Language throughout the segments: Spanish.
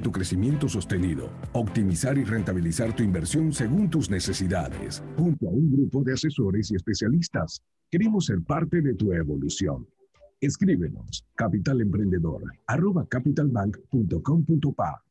tu crecimiento sostenido, optimizar y rentabilizar tu inversión según tus necesidades. Junto a un grupo de asesores y especialistas, queremos ser parte de tu evolución. Escríbenos capitalemprendedor arroba capitalbank.com.pa.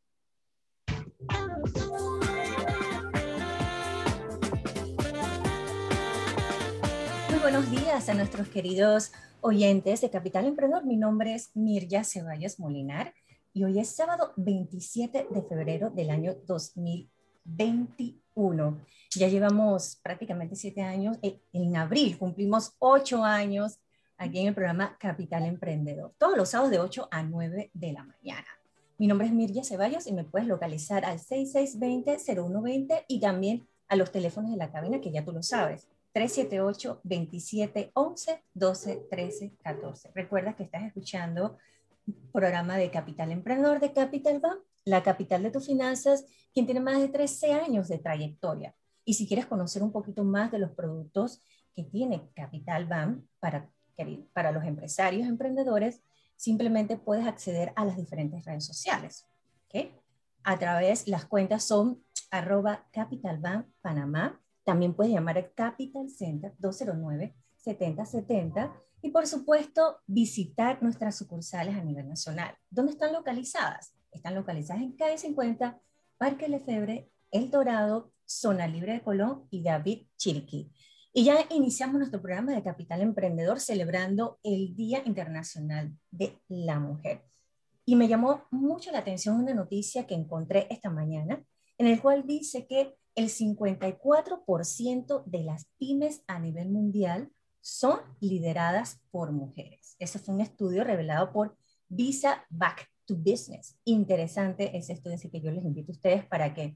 Muy buenos días a nuestros queridos oyentes de Capital Emprendedor. Mi nombre es Mirja Ceballos Molinar y hoy es sábado 27 de febrero del año 2021. Ya llevamos prácticamente siete años. Eh, en abril cumplimos ocho años aquí en el programa Capital Emprendedor, todos los sábados de 8 a 9 de la mañana. Mi nombre es Mirja Ceballos y me puedes localizar al 6620-0120 y también a los teléfonos de la cabina que ya tú lo sabes, 378-2711, 12, 13, 14. Recuerda que estás escuchando programa de Capital Emprendedor de Capital Bank, la capital de tus finanzas, quien tiene más de 13 años de trayectoria. Y si quieres conocer un poquito más de los productos que tiene Capital Bank para, para los empresarios emprendedores, simplemente puedes acceder a las diferentes redes sociales. ¿okay? A través, las cuentas son arroba Capital Panamá. También puedes llamar al Capital Center 209 7070 y por supuesto, visitar nuestras sucursales a nivel nacional. ¿Dónde están localizadas? Están localizadas en calle 50, Parque Lefebre, El Dorado, Zona Libre de Colón y David Chiriquí. Y ya iniciamos nuestro programa de Capital Emprendedor celebrando el Día Internacional de la Mujer. Y me llamó mucho la atención una noticia que encontré esta mañana, en el cual dice que el 54% de las pymes a nivel mundial son lideradas por mujeres. Ese fue un estudio revelado por Visa Back to Business. Interesante ese estudio, así que yo les invito a ustedes para que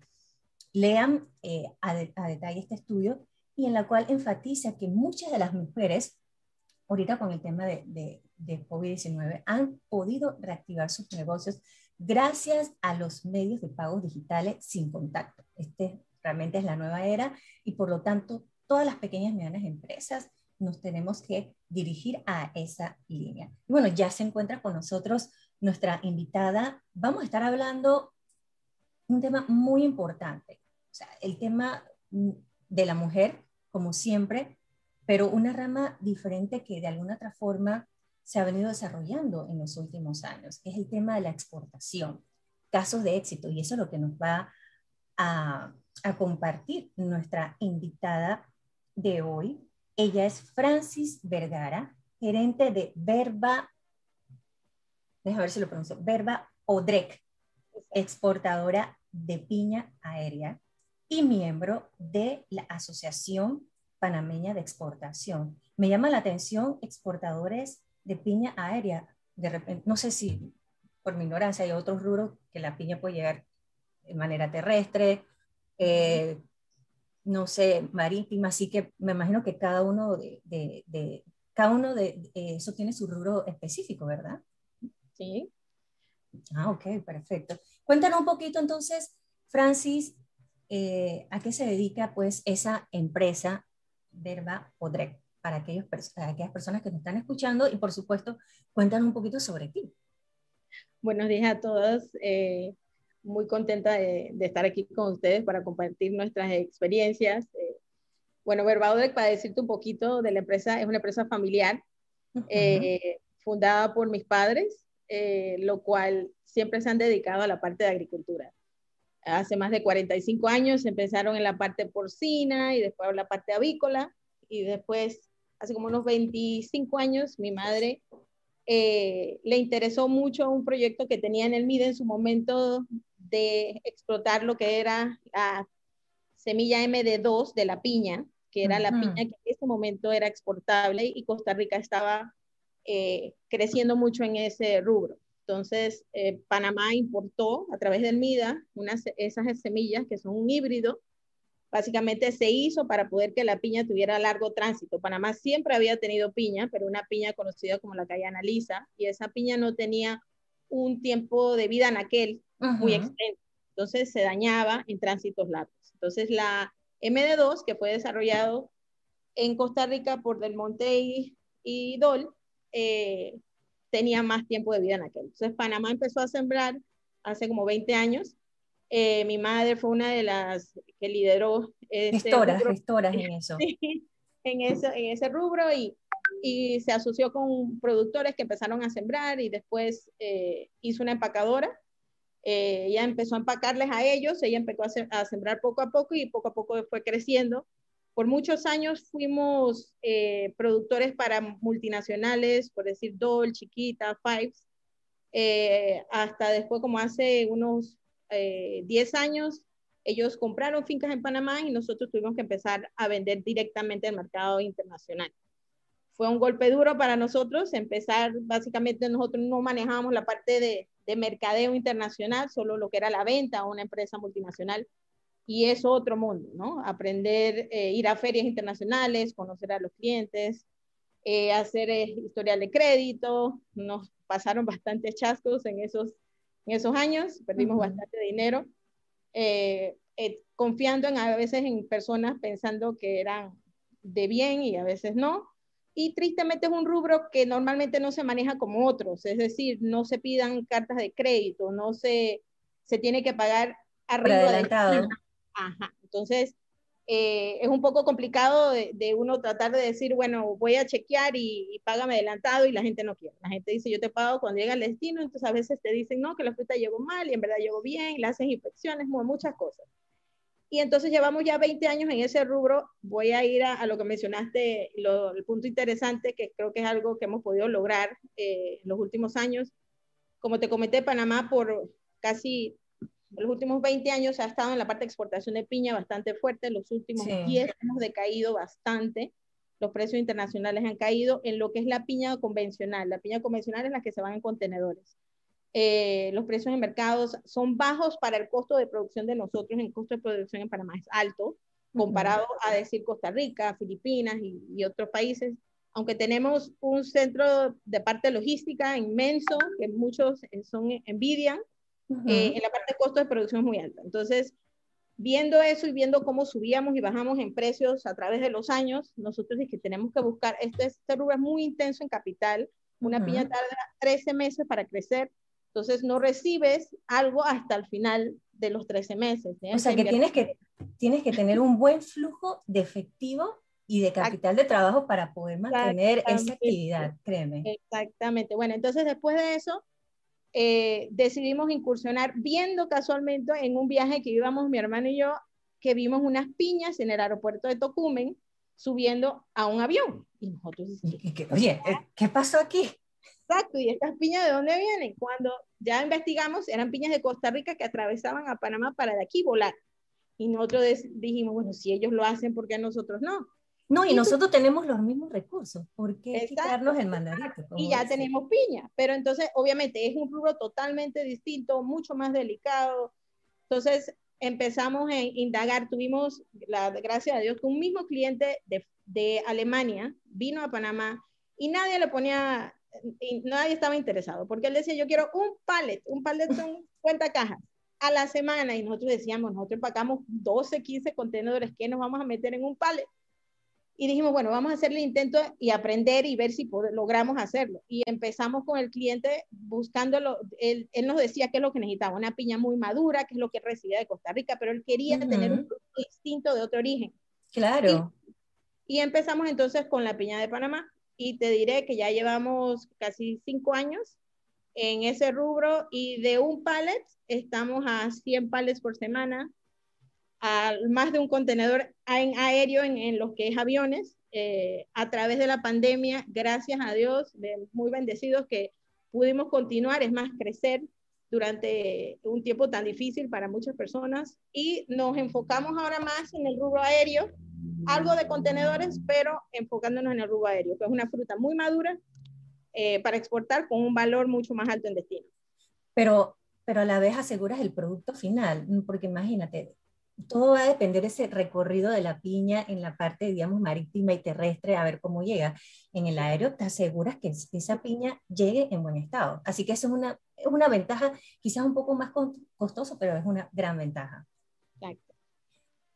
lean eh, a, detalle este estudio y en la cual enfatiza que muchas de las mujeres, ahorita con el tema de, de, de COVID-19, han podido reactivar sus negocios gracias a los medios de pagos digitales sin contacto. Este realmente es la nueva era y por lo tanto todas las pequeñas y medianas empresas nos tenemos que dirigir a esa línea. Y bueno, ya se encuentra con nosotros nuestra invitada. Vamos a estar hablando un tema muy importante, el tema de la mujer, como siempre, pero una rama diferente que de alguna otra forma se ha venido desarrollando en los últimos años, es el tema de la exportación, casos de éxito, y eso es lo que nos va a compartir nuestra invitada de hoy, ella es Francis Vergara, gerente de Verba, déjame ver si lo pronuncio, Verba Odrec, exportadora de piña aérea y miembro de la Asociación Panameña de Exportación. Me llama la atención exportadores de piña aérea. De repente, no sé si por mi ignorancia hay otros rubros que la piña puede llegar de manera terrestre, eh, no sé, marítima, así que me imagino que cada uno de, de, cada uno de eso tiene su rubro específico, ¿verdad? Sí. Ah, ok, perfecto. Cuéntanos un poquito entonces, Francis, eh, ¿a qué se dedica pues esa empresa Verba Podrec? Para, aquellos, para aquellas personas que nos están escuchando y por supuesto, cuéntanos un poquito sobre ti. Buenos días a todos. Eh, muy contenta de, estar aquí con ustedes para compartir nuestras experiencias. Eh, bueno, Verbaudec, para decirte un poquito de la empresa, es una empresa familiar eh, fundada por mis padres, eh, lo cual siempre se han dedicado a la parte de agricultura. Hace más de 45 años empezaron en la parte porcina y después en la parte avícola y después, hace como unos 25 años, mi madre le interesó mucho un proyecto que tenía en el MIDE en su momento de explotar lo que era la semilla MD2 de la piña, que era la piña que en ese momento era exportable y Costa Rica estaba eh, creciendo mucho en ese rubro. Entonces, eh, Panamá importó a través del MIDA unas, esas semillas que son un híbrido. Básicamente se hizo para poder que la piña tuviera largo tránsito. Panamá siempre había tenido piña, pero una piña conocida como la cayana lisa, y esa piña no tenía un tiempo de vida en aquel muy extenso. Entonces se dañaba en tránsitos largos. Entonces la MD2, que fue desarrollado en Costa Rica por Del Monte y, Dol, eh, tenía más tiempo de vida en aquel. Entonces Panamá empezó a sembrar hace como 20 años. Eh, mi madre fue una de las que lideró. Gestoras, gestoras en eso. en, ese, en ese rubro y, y se asoció con productores que empezaron a sembrar y después eh, hizo una empacadora. Eh, ella empezó a empacarles a ellos, ella empezó a, a, sembrar poco a poco y poco a poco fue creciendo. Por muchos años fuimos eh, productores para multinacionales, por decir Dole, Chiquita, Fives, eh, hasta después como hace unos 10 eh, años, ellos compraron fincas en Panamá y nosotros tuvimos que empezar a vender directamente al mercado internacional. Fue un golpe duro para nosotros, empezar, básicamente nosotros no manejábamos la parte de, de mercadeo internacional, solo lo que era la venta a una empresa multinacional y es otro mundo, ¿no? Aprender, eh, ir a ferias internacionales, conocer a los clientes, eh, hacer eh, historial de crédito, nos pasaron bastantes chascos en esos, en esos años, perdimos bastante dinero, confiando en, a veces en personas pensando que eran de bien y a veces no. Y tristemente es un rubro que normalmente no se maneja como otros, es decir, no se pidan cartas de crédito, no se, se tiene que pagar arriba de Ajá. Entonces, eh, es un poco complicado de, uno tratar de decir, bueno, voy a chequear y, págame adelantado y la gente no quiere. La gente dice, yo te pago cuando llega el destino, entonces a veces te dicen, no, que la fruta llegó mal y en verdad llegó bien, le hacen inspecciones, muchas cosas. Y entonces llevamos ya 20 años en ese rubro. Voy a ir a, lo que mencionaste, el punto interesante, que creo que es algo que hemos podido lograr eh, en los últimos años. Como te comenté, Panamá por casi los últimos 20 años ha estado en la parte de exportación de piña bastante fuerte, los últimos 10 hemos decaído bastante, los precios internacionales han caído en lo que es la piña convencional. La piña convencional es la que se van en contenedores. Eh, los precios en mercados son bajos para el costo de producción de nosotros, el costo de producción en Panamá es alto, comparado a decir Costa Rica, Filipinas y, y, otros países, aunque tenemos un centro de parte logística inmenso, que muchos son envidian, eh, en la parte de costo de producción es muy alta. Entonces, viendo eso y viendo cómo subíamos y bajamos en precios a través de los años, nosotros es que tenemos que buscar, este, este rubro es muy intenso en capital, una piña tarda 13 meses para crecer, entonces no recibes algo hasta el final de los 13 meses. O sea que tienes, que tienes que tener un buen flujo de efectivo y de capital de trabajo para poder mantener esa actividad, créeme. Exactamente. Bueno, entonces después de eso, eh, decidimos incursionar viendo casualmente en un viaje que íbamos mi hermano y yo, que vimos unas piñas en el aeropuerto de Tocumen subiendo a un avión. Y nosotros oye, eh, ¿qué pasó aquí? Exacto, y estas piñas de dónde vienen? Cuando ya investigamos, eran piñas de Costa Rica que atravesaban a Panamá para de aquí volar. Y nosotros dijimos, bueno, si ellos lo hacen, ¿por qué nosotros no? No, y nosotros tenemos los mismos recursos. ¿Por qué quitarnos el mandarito? Y ya tenemos piña. Pero entonces, obviamente, es un rubro totalmente distinto, mucho más delicado. Entonces, empezamos a indagar. Tuvimos, la gracias a Dios, que un mismo cliente de, de Alemania vino a Panamá y nadie le ponía, nadie estaba interesado, porque él decía, yo quiero un pallet, un pallet son 50 cajas a la semana, y nosotros decíamos, nosotros empacamos 12, 15 contenedores, ¿qué nos vamos a meter en un pallet? y dijimos, bueno, vamos a hacer el intento y aprender y ver si logramos hacerlo. Y empezamos con el cliente buscándolo, él, él, nos decía qué es lo que necesitaba, una piña muy madura, que es lo que recibía de Costa Rica, pero él quería tener un producto distinto de otro origen. Claro. Y, y, empezamos entonces con la piña de Panamá y te diré que ya llevamos casi cinco años en ese rubro y de un pallet estamos a 100 pallets por semana más de un contenedor en aéreo en, en los que es aviones. Eh, a través de la pandemia, gracias a Dios, de, muy bendecidos que pudimos continuar, es más, crecer durante un tiempo tan difícil para muchas personas y nos enfocamos ahora más en el rubro aéreo, algo de contenedores, pero enfocándonos en el rubro aéreo, que es una fruta muy madura eh, para exportar con un valor mucho más alto en destino. Pero, pero a la vez aseguras el producto final, porque imagínate, todo va a depender de ese recorrido de la piña en la parte, digamos, marítima y terrestre, a ver cómo llega. En el aéreo te aseguras que esa piña llegue en buen estado. Así que eso es una, es una ventaja, quizás un poco más costoso, pero es una gran ventaja. Exacto.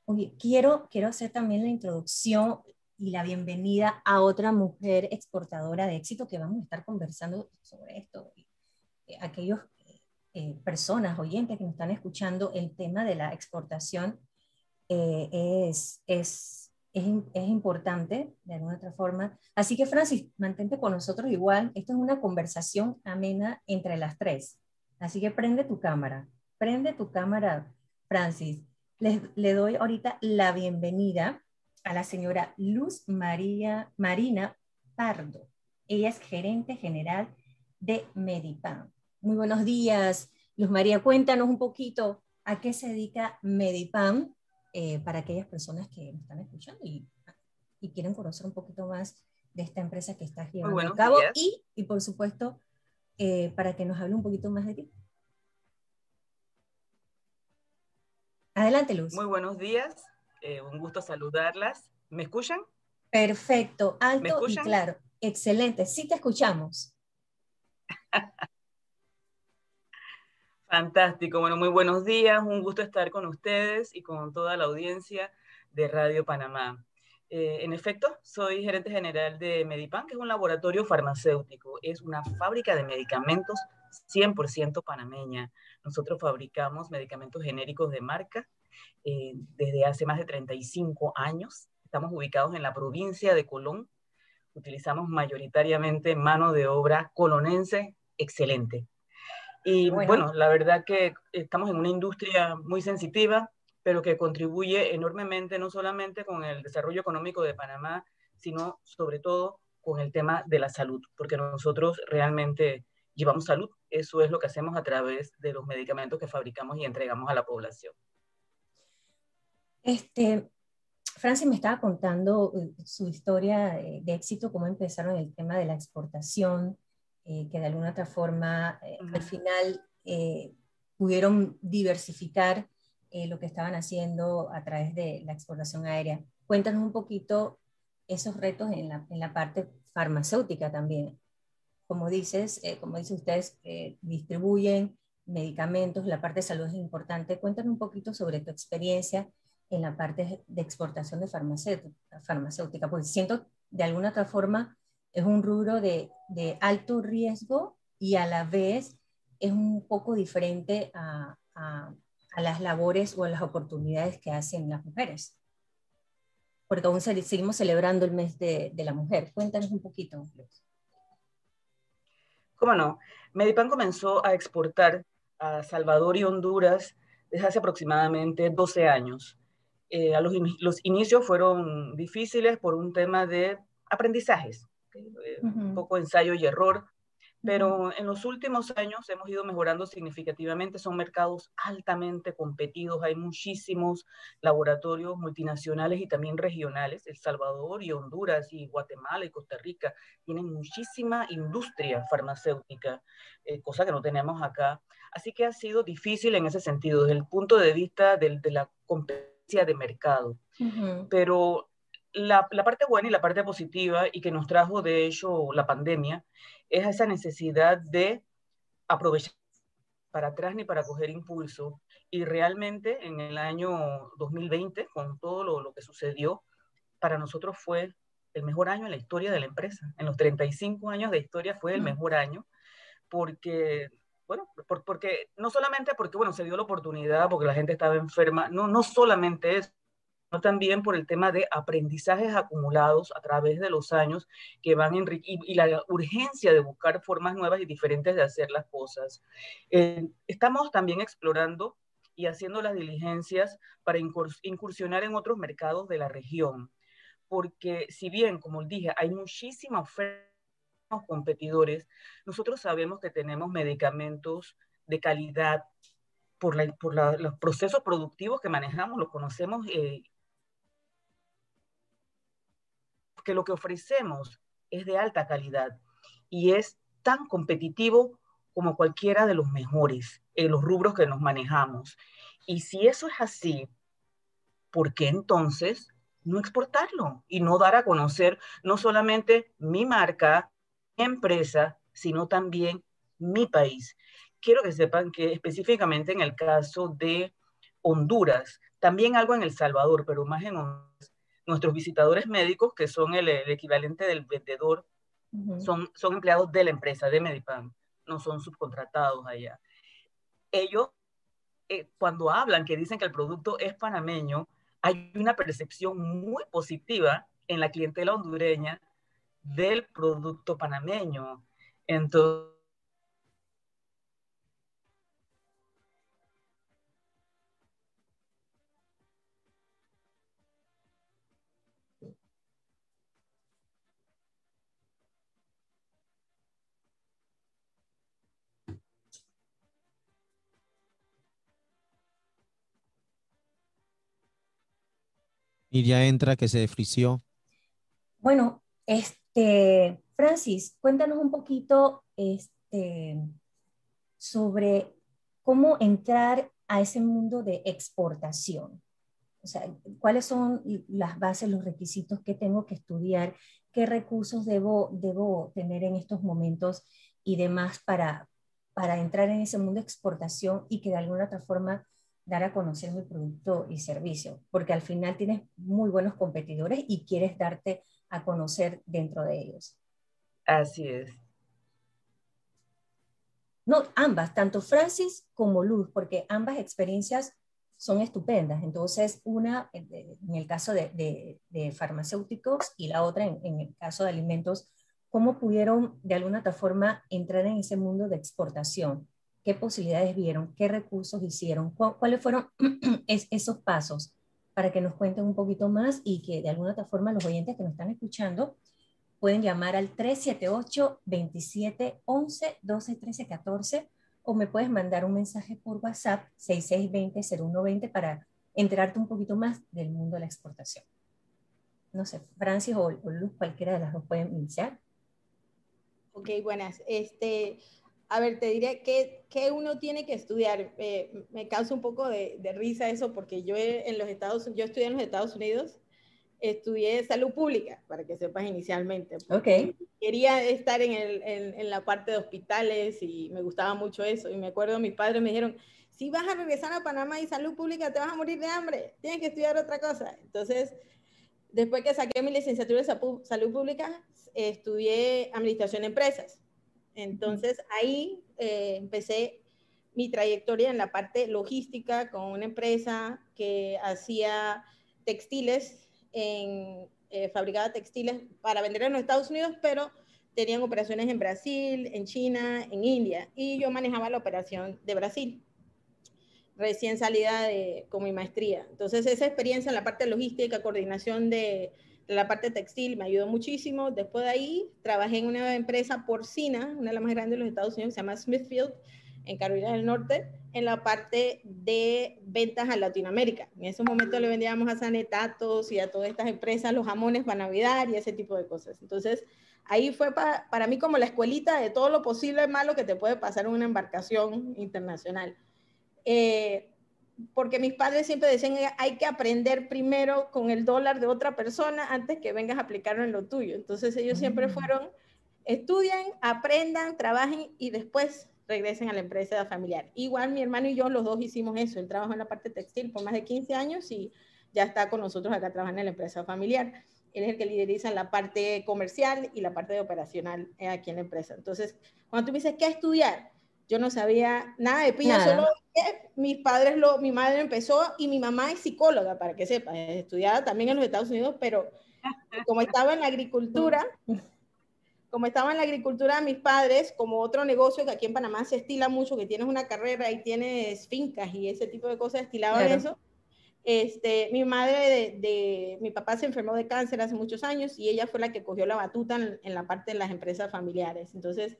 Oye, quiero, quiero hacer también la introducción y la bienvenida a otra mujer exportadora de éxito que vamos a estar conversando sobre esto. Aquellos eh, personas, oyentes que nos están escuchando, el tema de la exportación eh, es, es, es, es, importante de alguna otra forma. Así que, Francis, mantente con nosotros igual. Esto es una conversación amena entre las tres. Así que prende tu cámara. Prende tu cámara, Francis. Les, le doy ahorita la bienvenida a la señora Luz María Marina Pardo. Ella es gerente general de Medipan. Muy buenos días, Luz María. Cuéntanos un poquito a qué se dedica Medipan eh, para aquellas personas que nos están escuchando y, y, quieren conocer un poquito más de esta empresa que estás llevando a cabo y, y, por supuesto, eh, para que nos hable un poquito más de ti. Adelante, Luz. Muy buenos días, eh, un gusto saludarlas. ¿Me escuchan? Perfecto, alto y claro. Excelente, sí te escuchamos. Fantástico, bueno, muy buenos días, un gusto estar con ustedes y con toda la audiencia de Radio Panamá. Eh, en efecto, soy gerente general de Medipan, que es un laboratorio farmacéutico, es una fábrica de medicamentos 100% panameña. Nosotros fabricamos medicamentos genéricos de marca eh, desde hace más de 35 años. Estamos ubicados en la provincia de Colón. Utilizamos mayoritariamente mano de obra colonense excelente. Y bueno. la verdad que estamos en una industria muy sensitiva, pero que contribuye enormemente no solamente con el desarrollo económico de Panamá, sino sobre todo con el tema de la salud, porque nosotros realmente llevamos salud. Eso es lo que hacemos a través de los medicamentos que fabricamos y entregamos a la población. Este, Francis me estaba contando eh, su historia de éxito, cómo empezaron el tema de la exportación, eh, que de alguna otra forma eh, al final eh, pudieron diversificar lo que estaban haciendo a través de la exportación aérea. Cuéntanos un poquito esos retos en la, en la parte farmacéutica también. Como dices, como dicen ustedes, distribuyen medicamentos, la parte de salud es importante. Cuéntanos un poquito sobre tu experiencia en la parte de exportación de farmacéutica, farmacéutica porque siento de alguna otra forma es un rubro de, de, alto riesgo y a la vez es un poco diferente a, a, a, las labores o a las oportunidades que hacen las mujeres. Porque aún seguimos celebrando el mes de, de la mujer. Cuéntanos un poquito. ¿Cómo no? Medipan comenzó a exportar a Salvador y Honduras desde hace aproximadamente 12 años. Eh, a los, los, inicios fueron difíciles por un tema de aprendizajes. Eh, un poco ensayo y error, pero en los últimos años hemos ido mejorando significativamente. Son mercados altamente competidos, hay muchísimos laboratorios multinacionales y también regionales. El Salvador y Honduras y Guatemala y Costa Rica tienen muchísima industria farmacéutica, eh, cosa que no tenemos acá. Así que ha sido difícil en ese sentido, desde el punto de vista de, de la competencia de mercado. Pero la, parte buena y la parte positiva y que nos trajo de hecho la pandemia es esa necesidad de aprovechar para atrás ni para coger impulso. Y realmente en el año 2020, con todo lo, lo, que sucedió, para nosotros fue el mejor año en la historia de la empresa. En los 35 años de historia fue el mejor año porque, bueno, por, porque no solamente porque, bueno, se dio la oportunidad, porque la gente estaba enferma, no, no solamente eso, también por el tema de aprendizajes acumulados a través de los años que van y, y la urgencia de buscar formas nuevas y diferentes de hacer las cosas. Eh, estamos también explorando y haciendo las diligencias para incursionar en otros mercados de la región, porque si bien, como dije, hay muchísima oferta competidores, nosotros sabemos que tenemos medicamentos de calidad por, la, por la, los procesos productivos que manejamos, los conocemos eh, que lo que ofrecemos es de alta calidad y es tan competitivo como cualquiera de los mejores en los rubros que nos manejamos. Y si eso es así, ¿por qué entonces no exportarlo y no dar a conocer no solamente mi marca, mi empresa, sino también mi país? Quiero que sepan que específicamente en el caso de Honduras, también algo en El Salvador, pero más en Honduras, nuestros visitadores médicos, que son el, equivalente del vendedor, son, son empleados de la empresa, de Medipan, no son subcontratados allá. ellos, eh, cuando hablan, que dicen que el producto es panameño, hay una percepción muy positiva en la clientela hondureña del producto panameño. Entonces, Ya entra que se frició. Bueno, este, Francis, cuéntanos un poquito este, sobre cómo entrar a ese mundo de exportación. O sea, cuáles son las bases, los requisitos que tengo que estudiar, qué recursos debo, debo tener en estos momentos y demás para, para entrar en ese mundo de exportación y que de alguna otra forma dar a conocer mi producto y servicio, porque al final tienes muy buenos competidores y quieres darte a conocer dentro de ellos. Así es. No, ambas, tanto Francis como Luz, porque ambas experiencias son estupendas. Entonces, una en el caso de, farmacéuticos y la otra en, en, el caso de alimentos, ¿cómo pudieron de alguna otra forma entrar en ese mundo de exportación? Qué posibilidades vieron, qué recursos hicieron, cuáles fueron esos pasos para que nos cuenten un poquito más y que de alguna otra forma los oyentes que nos están escuchando pueden llamar al 378-2711-121314 o me puedes mandar un mensaje por WhatsApp 6620-0120 para enterarte un poquito más del mundo de la exportación. No sé, Francis o, o Luz, cualquiera de las dos pueden iniciar. Ok, buenas. Este, a ver, te diré que, que uno tiene que estudiar. Eh, me causa un poco de, de, risa eso porque yo en los Estados yo estudié en los Estados Unidos, estudié salud pública, para que sepas inicialmente. Ok. Quería estar en, el, en, en, la parte de hospitales y me gustaba mucho eso. Y me acuerdo, mis padres me dijeron, si vas a regresar a Panamá y salud pública, te vas a morir de hambre, tienes que estudiar otra cosa. Entonces, después que saqué mi licenciatura de salud pública, estudié administración de empresas entonces ahí eh, empecé mi trayectoria en la parte logística con una empresa que hacía textiles, eh, fabricaba textiles para vender en los Estados Unidos, pero tenían operaciones en Brasil, en China, en India, y yo manejaba la operación de Brasil, recién salida de, con mi maestría. Entonces esa experiencia en la parte logística, coordinación de la parte textil me ayudó muchísimo. Después de ahí trabajé en una empresa porcina, una de las más grandes de los Estados Unidos, se llama Smithfield, en Carolina del Norte, en la parte de ventas a Latinoamérica. En ese momento le vendíamos a Sanetatos y a todas estas empresas los jamones para Navidad y ese tipo de cosas. Entonces, ahí fue para, para mí como la escuelita de todo lo posible malo que te puede pasar en una embarcación internacional. Eh, porque mis padres siempre decían, hay que aprender primero con el dólar de otra persona antes que vengas a aplicarlo en lo tuyo. Entonces ellos siempre mm. fueron, estudien, aprendan, trabajen y después regresen a la empresa familiar. Igual mi hermano y yo, los dos hicimos eso. Él trabajó en la parte textil por más de 15 años y ya está con nosotros acá trabajando en la empresa familiar. Él es el que lideriza la parte comercial y la parte de operacional aquí en la empresa. Entonces, cuando tú me dices, ¿qué estudiar? Yo no sabía nada de piña, solo que mis padres, lo, mi madre empezó y mi mamá es psicóloga, para que sepas, estudiada también en los Estados Unidos, pero como estaba en la agricultura, como estaba en la agricultura mis padres, como otro negocio que aquí en Panamá se estila mucho, que tienes una carrera y tienes fincas y ese tipo de cosas, estilaban eso. Este, mi madre de, de, mi papá se enfermó de cáncer hace muchos años y ella fue la que cogió la batuta en, en la parte de las empresas familiares. Entonces,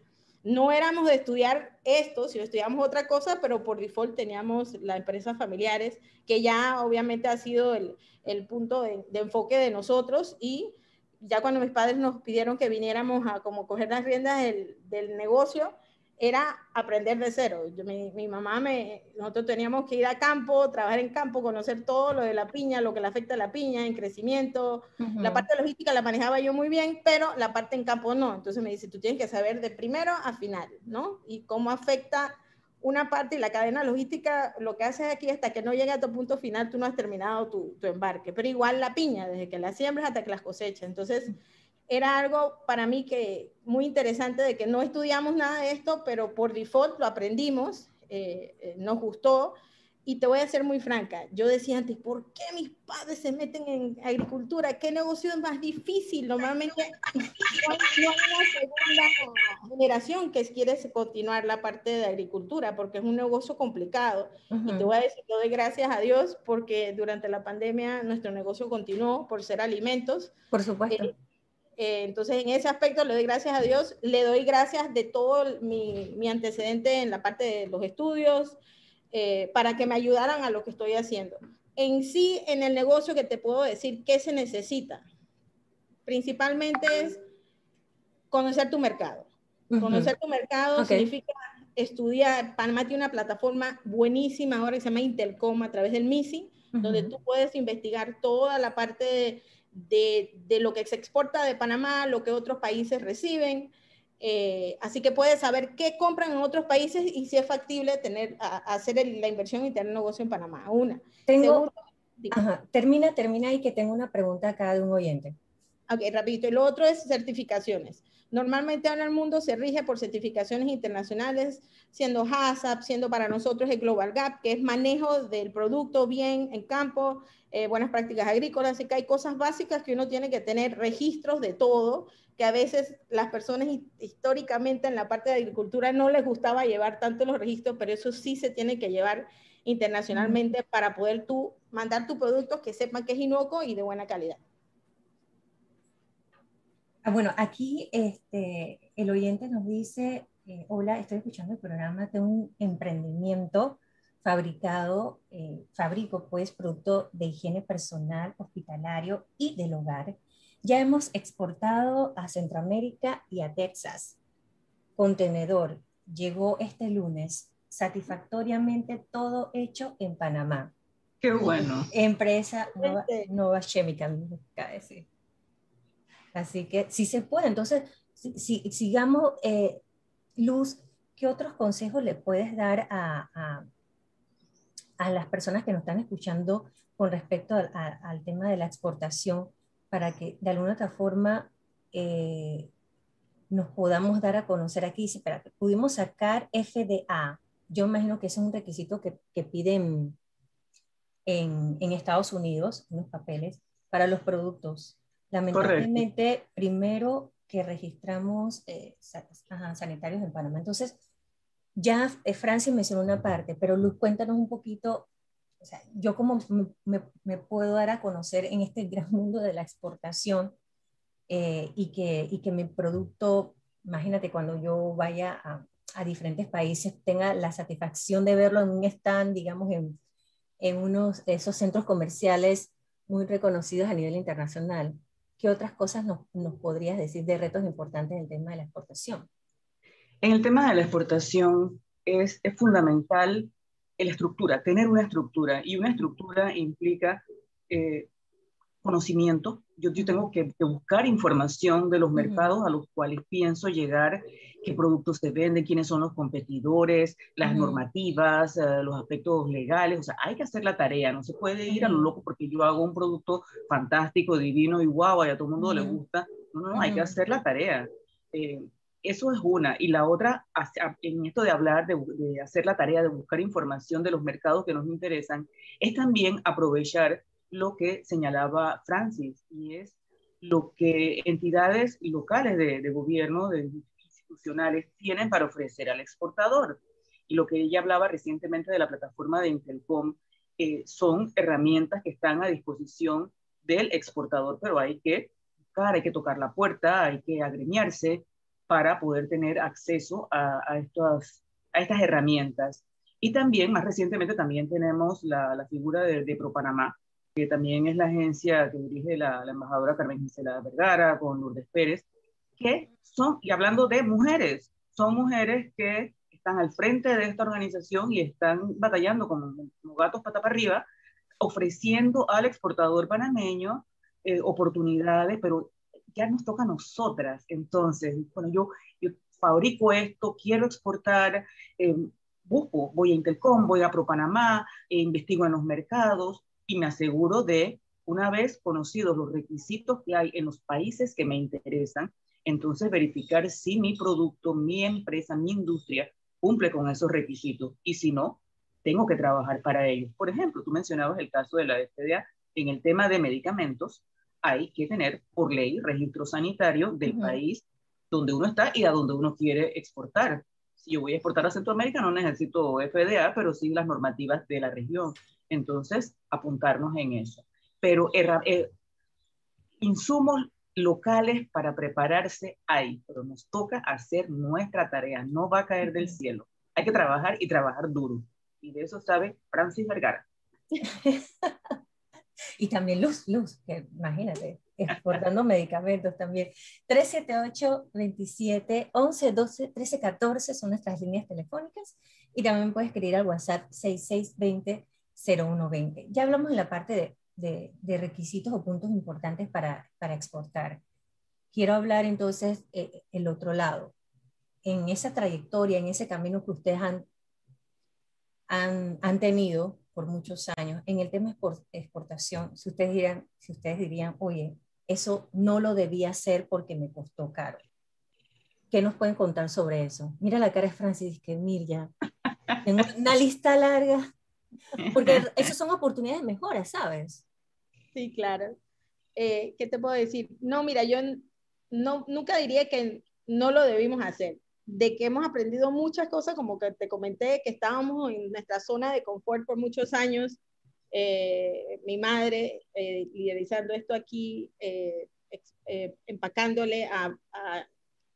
no éramos de estudiar esto, sino estudiamos otra cosa, pero por default teníamos las empresas familiares, que ya obviamente ha sido el, el punto de, de, enfoque de nosotros. Y ya cuando mis padres nos pidieron que viniéramos a como coger las riendas del, del negocio, era aprender de cero. Yo, mi, mi, mamá, me, nosotros teníamos que ir a campo, trabajar en campo, conocer todo lo de la piña, lo que le afecta a la piña, en crecimiento. Uh -huh. La parte logística la manejaba yo muy bien, pero la parte en campo no. Entonces me dice, tú tienes que saber de primero a final, ¿no? Y cómo afecta una parte y la cadena logística, lo que haces aquí hasta que no llegue a tu punto final, tú no has terminado tu, tu embarque. Pero igual la piña, desde que la siembras hasta que las cosechas. Entonces, era algo para mí que muy interesante de que no estudiamos nada de esto, pero por default lo aprendimos nos gustó y te voy a ser muy franca, yo decía antes, ¿por qué mis padres se meten en agricultura? ¿Qué negocio es más difícil? Normalmente no hay una segunda generación que quiere continuar la parte de agricultura porque es un negocio complicado. Y te voy a decir, doy gracias a Dios porque durante la pandemia nuestro negocio continuó por ser alimentos. Por supuesto. Eh, eh, entonces, en ese aspecto le doy gracias a Dios, le doy gracias de todo mi, mi antecedente en la parte de los estudios, eh, para que me ayudaran a lo que estoy haciendo. En sí, en el negocio que te puedo decir, ¿qué se necesita? Principalmente es conocer tu mercado. Conocer tu mercado significa estudiar. Panamá tiene una plataforma buenísima ahora que se llama Intelcom a través del MISI, donde tú puedes investigar toda la parte de, de, lo que se exporta de Panamá, lo que otros países reciben, eh, así que puedes saber qué compran en otros países y si es factible tener, hacer la inversión y tener negocio en Panamá. Una. Tengo, termina, termina y que tengo una pregunta acá de un oyente. Ok, rapidito. Y lo otro es certificaciones. Normalmente ahora el mundo se rige por certificaciones internacionales, siendo HACCP, siendo para nosotros el Global Gap, que es manejo del producto bien en campo, eh, buenas prácticas agrícolas, así que hay cosas básicas que uno tiene que tener registros de todo, que a veces las personas históricamente en la parte de agricultura no les gustaba llevar tanto los registros, pero eso sí se tiene que llevar internacionalmente para poder tú mandar tu producto que sepan que es inocuo y de buena calidad. Ah, bueno, aquí este, el oyente nos dice, eh, hola, estoy escuchando el programa de un emprendimiento fabricado, eh, fabrico pues producto de higiene personal, hospitalario y del hogar ya hemos exportado a Centroamérica y a Texas. Contenedor llegó este lunes, satisfactoriamente todo hecho en Panamá. Qué bueno. Empresa Nova, Chemical, decir. Así que sí se puede. Entonces, si, sigamos, eh, Luz, ¿qué otros consejos le puedes dar a, a, las personas que nos están escuchando con respecto al tema de la exportación para que de alguna otra forma eh, nos podamos dar a conocer aquí. Que pudimos sacar FDA. Yo imagino que ese es un requisito que, que piden en, en, Estados Unidos, unos papeles, para los productos. Lamentablemente, primero que registramos eh, sanitarios en Panamá. Entonces, ya eh, Francia mencionó una parte, pero Luz, cuéntanos un poquito o sea, yo como me, me, puedo dar a conocer en este gran mundo de la exportación eh, y, que, y que mi producto, imagínate cuando yo vaya a, a, diferentes países, tenga la satisfacción de verlo en un stand, digamos, en, en unos de esos centros comerciales muy reconocidos a nivel internacional. ¿Qué otras cosas nos, podrías decir de retos importantes en el tema de la exportación? En el tema de la exportación es, es fundamental la estructura, tener una estructura. Y una estructura implica eh, conocimiento. Yo, yo tengo que, buscar información de los mercados a los cuales pienso llegar, qué productos se venden, quiénes son los competidores, las normativas, eh, los aspectos legales. O sea, hay que hacer la tarea. No se puede ir a lo loco porque yo hago un producto fantástico, divino y guau, y a todo el mundo le gusta. No, no, hay que hacer la tarea. Eh, eso es una. Y la otra, en esto de hablar, de, hacer la tarea de buscar información de los mercados que nos interesan, es también aprovechar lo que señalaba Francis, y es lo que entidades locales de, gobierno, de institucionales, tienen para ofrecer al exportador. Y lo que ella hablaba recientemente de la plataforma de Intelcom, eh, son herramientas que están a disposición del exportador, pero hay que buscar, hay que tocar la puerta, hay que agremiarse, para poder tener acceso a, a, estas, a estas herramientas. Y también, más recientemente, también tenemos la, la figura de, de ProPanamá, que también es la agencia que dirige la, embajadora Carmen Gisela Vergara con Lourdes Pérez, que son, y hablando de mujeres, son mujeres que están al frente de esta organización y están batallando como, como gatos pata para arriba, ofreciendo al exportador panameño eh, oportunidades, pero ya nos toca a nosotras. Entonces, bueno, yo, yo fabrico esto, quiero exportar, eh, busco, voy a Intelcom, voy a ProPanamá, e investigo en los mercados y me aseguro de, una vez conocidos los requisitos que hay en los países que me interesan, entonces verificar si mi producto, mi empresa, mi industria cumple con esos requisitos y si no, tengo que trabajar para ello. Por ejemplo, tú mencionabas el caso de la FDA, en el tema de medicamentos, hay que tener por ley registro sanitario del país donde uno está y a donde uno quiere exportar. Si yo voy a exportar a Centroamérica, no necesito FDA, pero sí las normativas de la región. Entonces, apuntarnos en eso. Pero eh, insumos locales para prepararse hay, pero nos toca hacer nuestra tarea, no va a caer del cielo. Hay que trabajar y trabajar duro. Y de eso sabe Francis Vergara. y también Luz, Luz, que imagínate, exportando medicamentos también. 378 27 11 12 13 14 son nuestras líneas telefónicas y también puedes escribir al WhatsApp 6620 0120. Ya hablamos en la parte de requisitos o puntos importantes para, exportar. Quiero hablar entonces eh, el otro lado. En esa trayectoria, en ese camino que ustedes han, han, tenido por muchos años, en el tema de exportación, si ustedes, dirían, si ustedes dirían, oye, eso no lo debía hacer porque me costó caro. ¿Qué nos pueden contar sobre eso? Mira la cara de Francis, que Mirja, tengo una lista larga, porque esas son oportunidades de mejora, ¿sabes? Sí, claro. Eh, ¿Qué te puedo decir? No, mira, yo no, nunca diría que no lo debimos hacer. De que hemos aprendido muchas cosas, como que te comenté, que estábamos en nuestra zona de confort por muchos años. Eh, mi madre eh, liderizando esto aquí, empacándole a,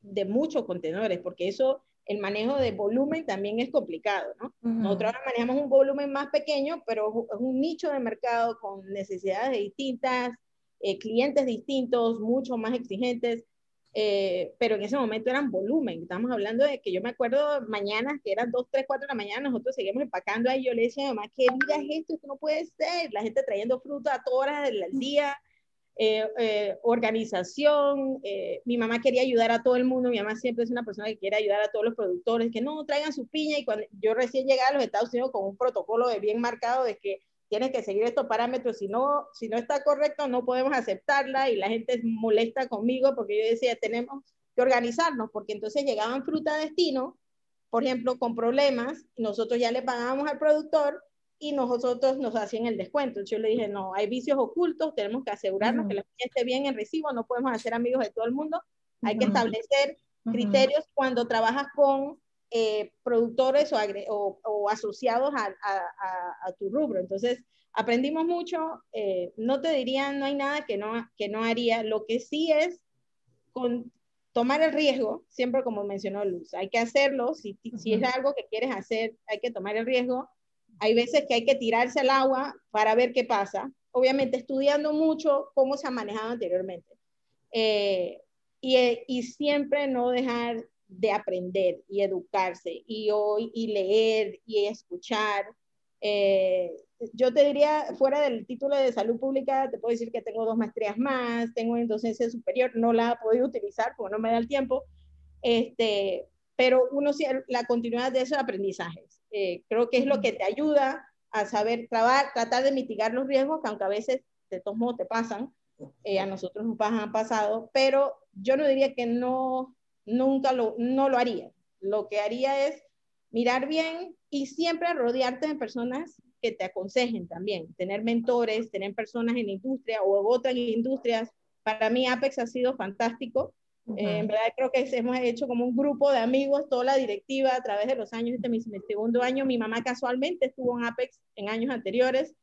de muchos contenedores, porque eso el manejo de volumen también es complicado, ¿no? Nosotros ahora manejamos un volumen más pequeño, pero es un nicho de mercado con necesidades distintas, eh, clientes distintos, mucho más exigentes, eh, pero en ese momento eran volumen. Estamos hablando de que yo me acuerdo mañanas que eran 2, 3, 4 de la mañana, nosotros seguimos empacando ahí. Yo le decía a mi mamá, ¿qué vida es esto? Esto no puede ser. La gente trayendo fruta a todas horas del día. Eh, eh, organización. Eh, mi mamá quería ayudar a todo el mundo. Mi mamá siempre es una persona que quiere ayudar a todos los productores, que no traigan su piña. Y cuando yo recién llegué a los Estados Unidos con un protocolo de bien marcado de que tienes que seguir estos parámetros. Si no, si no está correcto, no podemos aceptarla. Y la gente es molesta conmigo porque yo decía, tenemos que organizarnos, porque entonces llegaban fruta a destino, por ejemplo, con problemas, nosotros ya le pagábamos al productor y nosotros nos hacían el descuento. Yo le dije, no, hay vicios ocultos, tenemos que asegurarnos que la gente esté bien en recibo, no podemos hacer amigos de todo el mundo, hay que establecer criterios cuando trabajas con eh, productores o, o, asociados a, a, a, tu rubro. Entonces, aprendimos mucho, eh, no te diría, no hay nada que no, que no haría, lo que sí es con, tomar el riesgo, siempre como mencionó Luz, hay que hacerlo, si, si es algo que quieres hacer, hay que tomar el riesgo, hay veces que hay que tirarse al agua para ver qué pasa, obviamente estudiando mucho cómo se ha manejado anteriormente. Eh, y, y, siempre no dejar de aprender y educarse y, hoy, y leer y escuchar. Eh, yo te diría, fuera del título de salud pública, te puedo decir que tengo dos maestrías más, tengo en docencia superior, no la he podido utilizar porque no me da el tiempo, este, pero uno la continuidad de esos aprendizajes. Eh, creo que es lo que te ayuda a saber tratar de mitigar los riesgos, que aunque a veces de todos modos te pasan, eh, a nosotros nos han pasado, pero yo no diría que no, nunca lo, no lo haría. Lo que haría es mirar bien y siempre rodearte de personas que te aconsejen también, tener mentores, tener personas en la industria o otras industrias. Para mí Apex ha sido fantástico eh, en verdad creo que hemos hecho como un grupo de amigos, toda la directiva a través de los años, este es mi, segundo año, mi mamá casualmente estuvo en Apex en años anteriores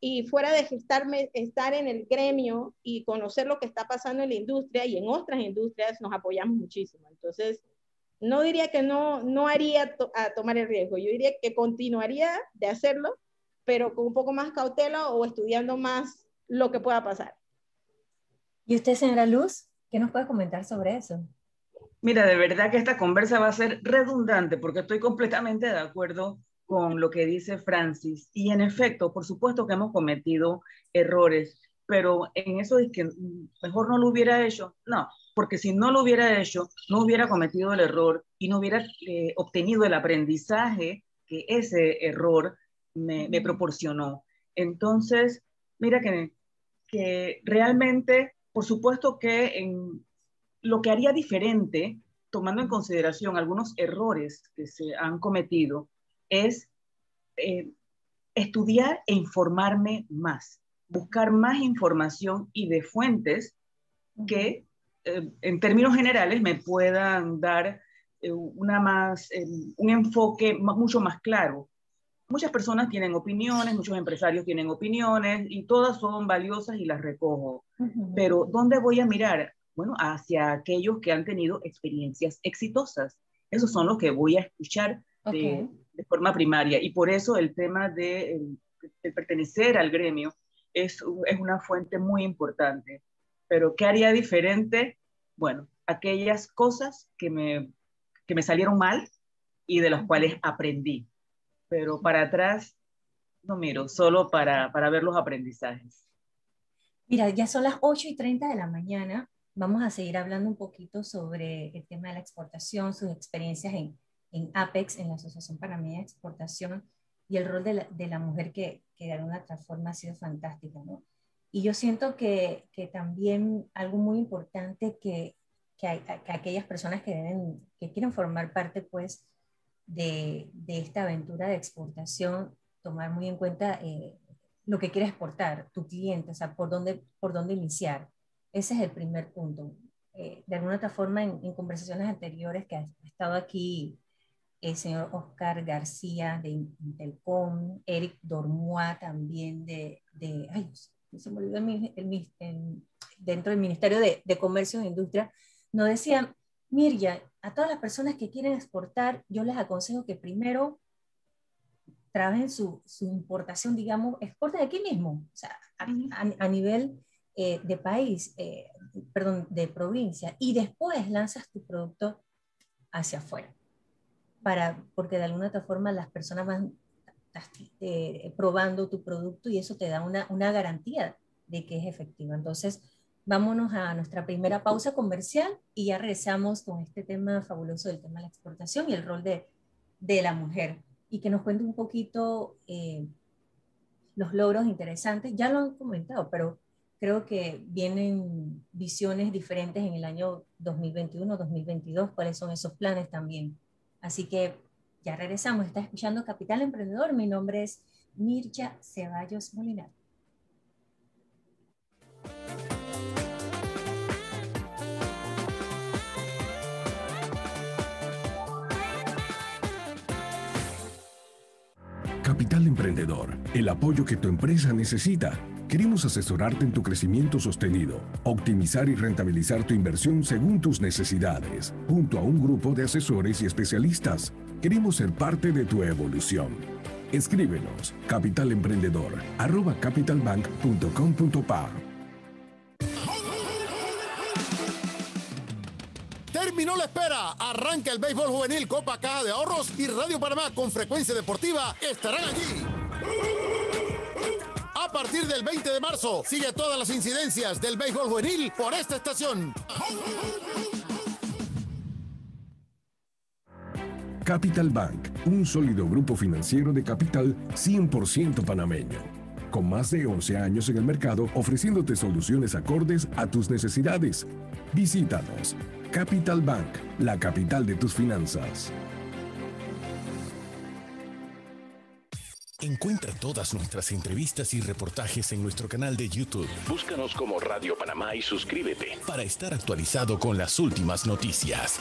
y fuera de gestarme, estar en el gremio y conocer lo que está pasando en la industria y en otras industrias, nos apoyamos muchísimo. Entonces, no diría que no, no haría a tomar el riesgo, yo diría que continuaría de hacerlo, pero con un poco más cautela o estudiando más lo que pueda pasar. ¿Y usted, señora Luz? ¿Qué nos puede comentar sobre eso? Mira, de verdad que esta conversa va a ser redundante porque estoy completamente de acuerdo con lo que dice Francis. Y en efecto, por supuesto que hemos cometido errores, pero en eso es que mejor no lo hubiera hecho. No, porque si no lo hubiera hecho, no hubiera cometido el error y no hubiera eh, obtenido el aprendizaje que ese error me, me proporcionó. Entonces, mira que, que realmente por supuesto que en lo que haría diferente tomando en consideración algunos errores que se han cometido, es eh, estudiar e informarme más, buscar más información y de fuentes que eh, en términos generales me puedan dar eh, una más, un enfoque mucho más claro. Muchas personas tienen opiniones, muchos empresarios tienen opiniones y todas son valiosas y las recojo. Pero ¿dónde voy a mirar? bueno, hacia aquellos que han tenido experiencias exitosas. Esos son los que voy a escuchar de, forma primaria. Y por eso el tema de, pertenecer al gremio es, es una fuente muy importante. Pero ¿qué haría diferente? Bueno, aquellas cosas que me, que me salieron mal y de las cuales aprendí. Pero para atrás no miro, solo para, para ver los aprendizajes. Mira, ya son las 8 y 30 de la mañana vamos a seguir hablando un poquito sobre el tema de la exportación, sus experiencias en, en APEX, en la Asociación Panameña de Exportación, y el rol de la, de la mujer que, que, de alguna otra forma ha sido fantástica, ¿no? Y yo siento que, que también algo muy importante que, que, hay, que, aquellas personas que, deben, que quieren formar parte, pues, de, de esta aventura de exportación, tomar muy en cuenta eh, lo que quiere exportar, tu cliente, o sea, por dónde, por dónde iniciar ese es el primer punto. Eh, de alguna otra forma, en, conversaciones anteriores que ha estado aquí el señor Oscar García de Intelcom, Eric Dormois también de, de ay, se me olvidó el, dentro del Ministerio de, de, Comercio e Industria, nos decían, Mirja, a todas las personas que quieren exportar, yo les aconsejo que primero trabajen su, su importación, digamos, exporten aquí mismo, o sea, a, a nivel eh, de país, eh, perdón, de provincia, y después lanzas tu producto hacia afuera. Para, porque de alguna otra forma las personas van eh, probando tu producto y eso te da una, una garantía de que es efectivo. Entonces, vámonos a nuestra primera pausa comercial y ya regresamos con este tema fabuloso del tema de la exportación y el rol de, de la mujer. Y que nos cuente un poquito los logros interesantes. Ya lo han comentado, pero creo que vienen visiones diferentes en el año 2021, 2022, cuáles son esos planes también. Así que ya regresamos, está escuchando Capital Emprendedor, mi nombre es Mircha Ceballos Molinar. Capital Emprendedor, el apoyo que tu empresa necesita Queremos asesorarte en tu crecimiento sostenido, optimizar y rentabilizar tu inversión según tus necesidades, junto a un grupo de asesores y especialistas. Queremos ser parte de tu evolución. Escríbenos capitalemprendedor arroba capitalbank.com.pa. Terminó la espera. Arranca el béisbol juvenil Copa Caja de Ahorros y Radio Panamá con frecuencia deportiva estarán allí. A partir del 20 de marzo, sigue todas las incidencias del béisbol juvenil por esta estación. Capital Bank, un sólido grupo financiero de capital 100% panameño. Con más de 11 años en el mercado ofreciéndote soluciones acordes a tus necesidades. Visítanos. Capital Bank, la capital de tus finanzas. Encuentra todas nuestras entrevistas y reportajes en nuestro canal de YouTube. Búscanos como Radio Panamá y suscríbete para estar actualizado con las últimas noticias.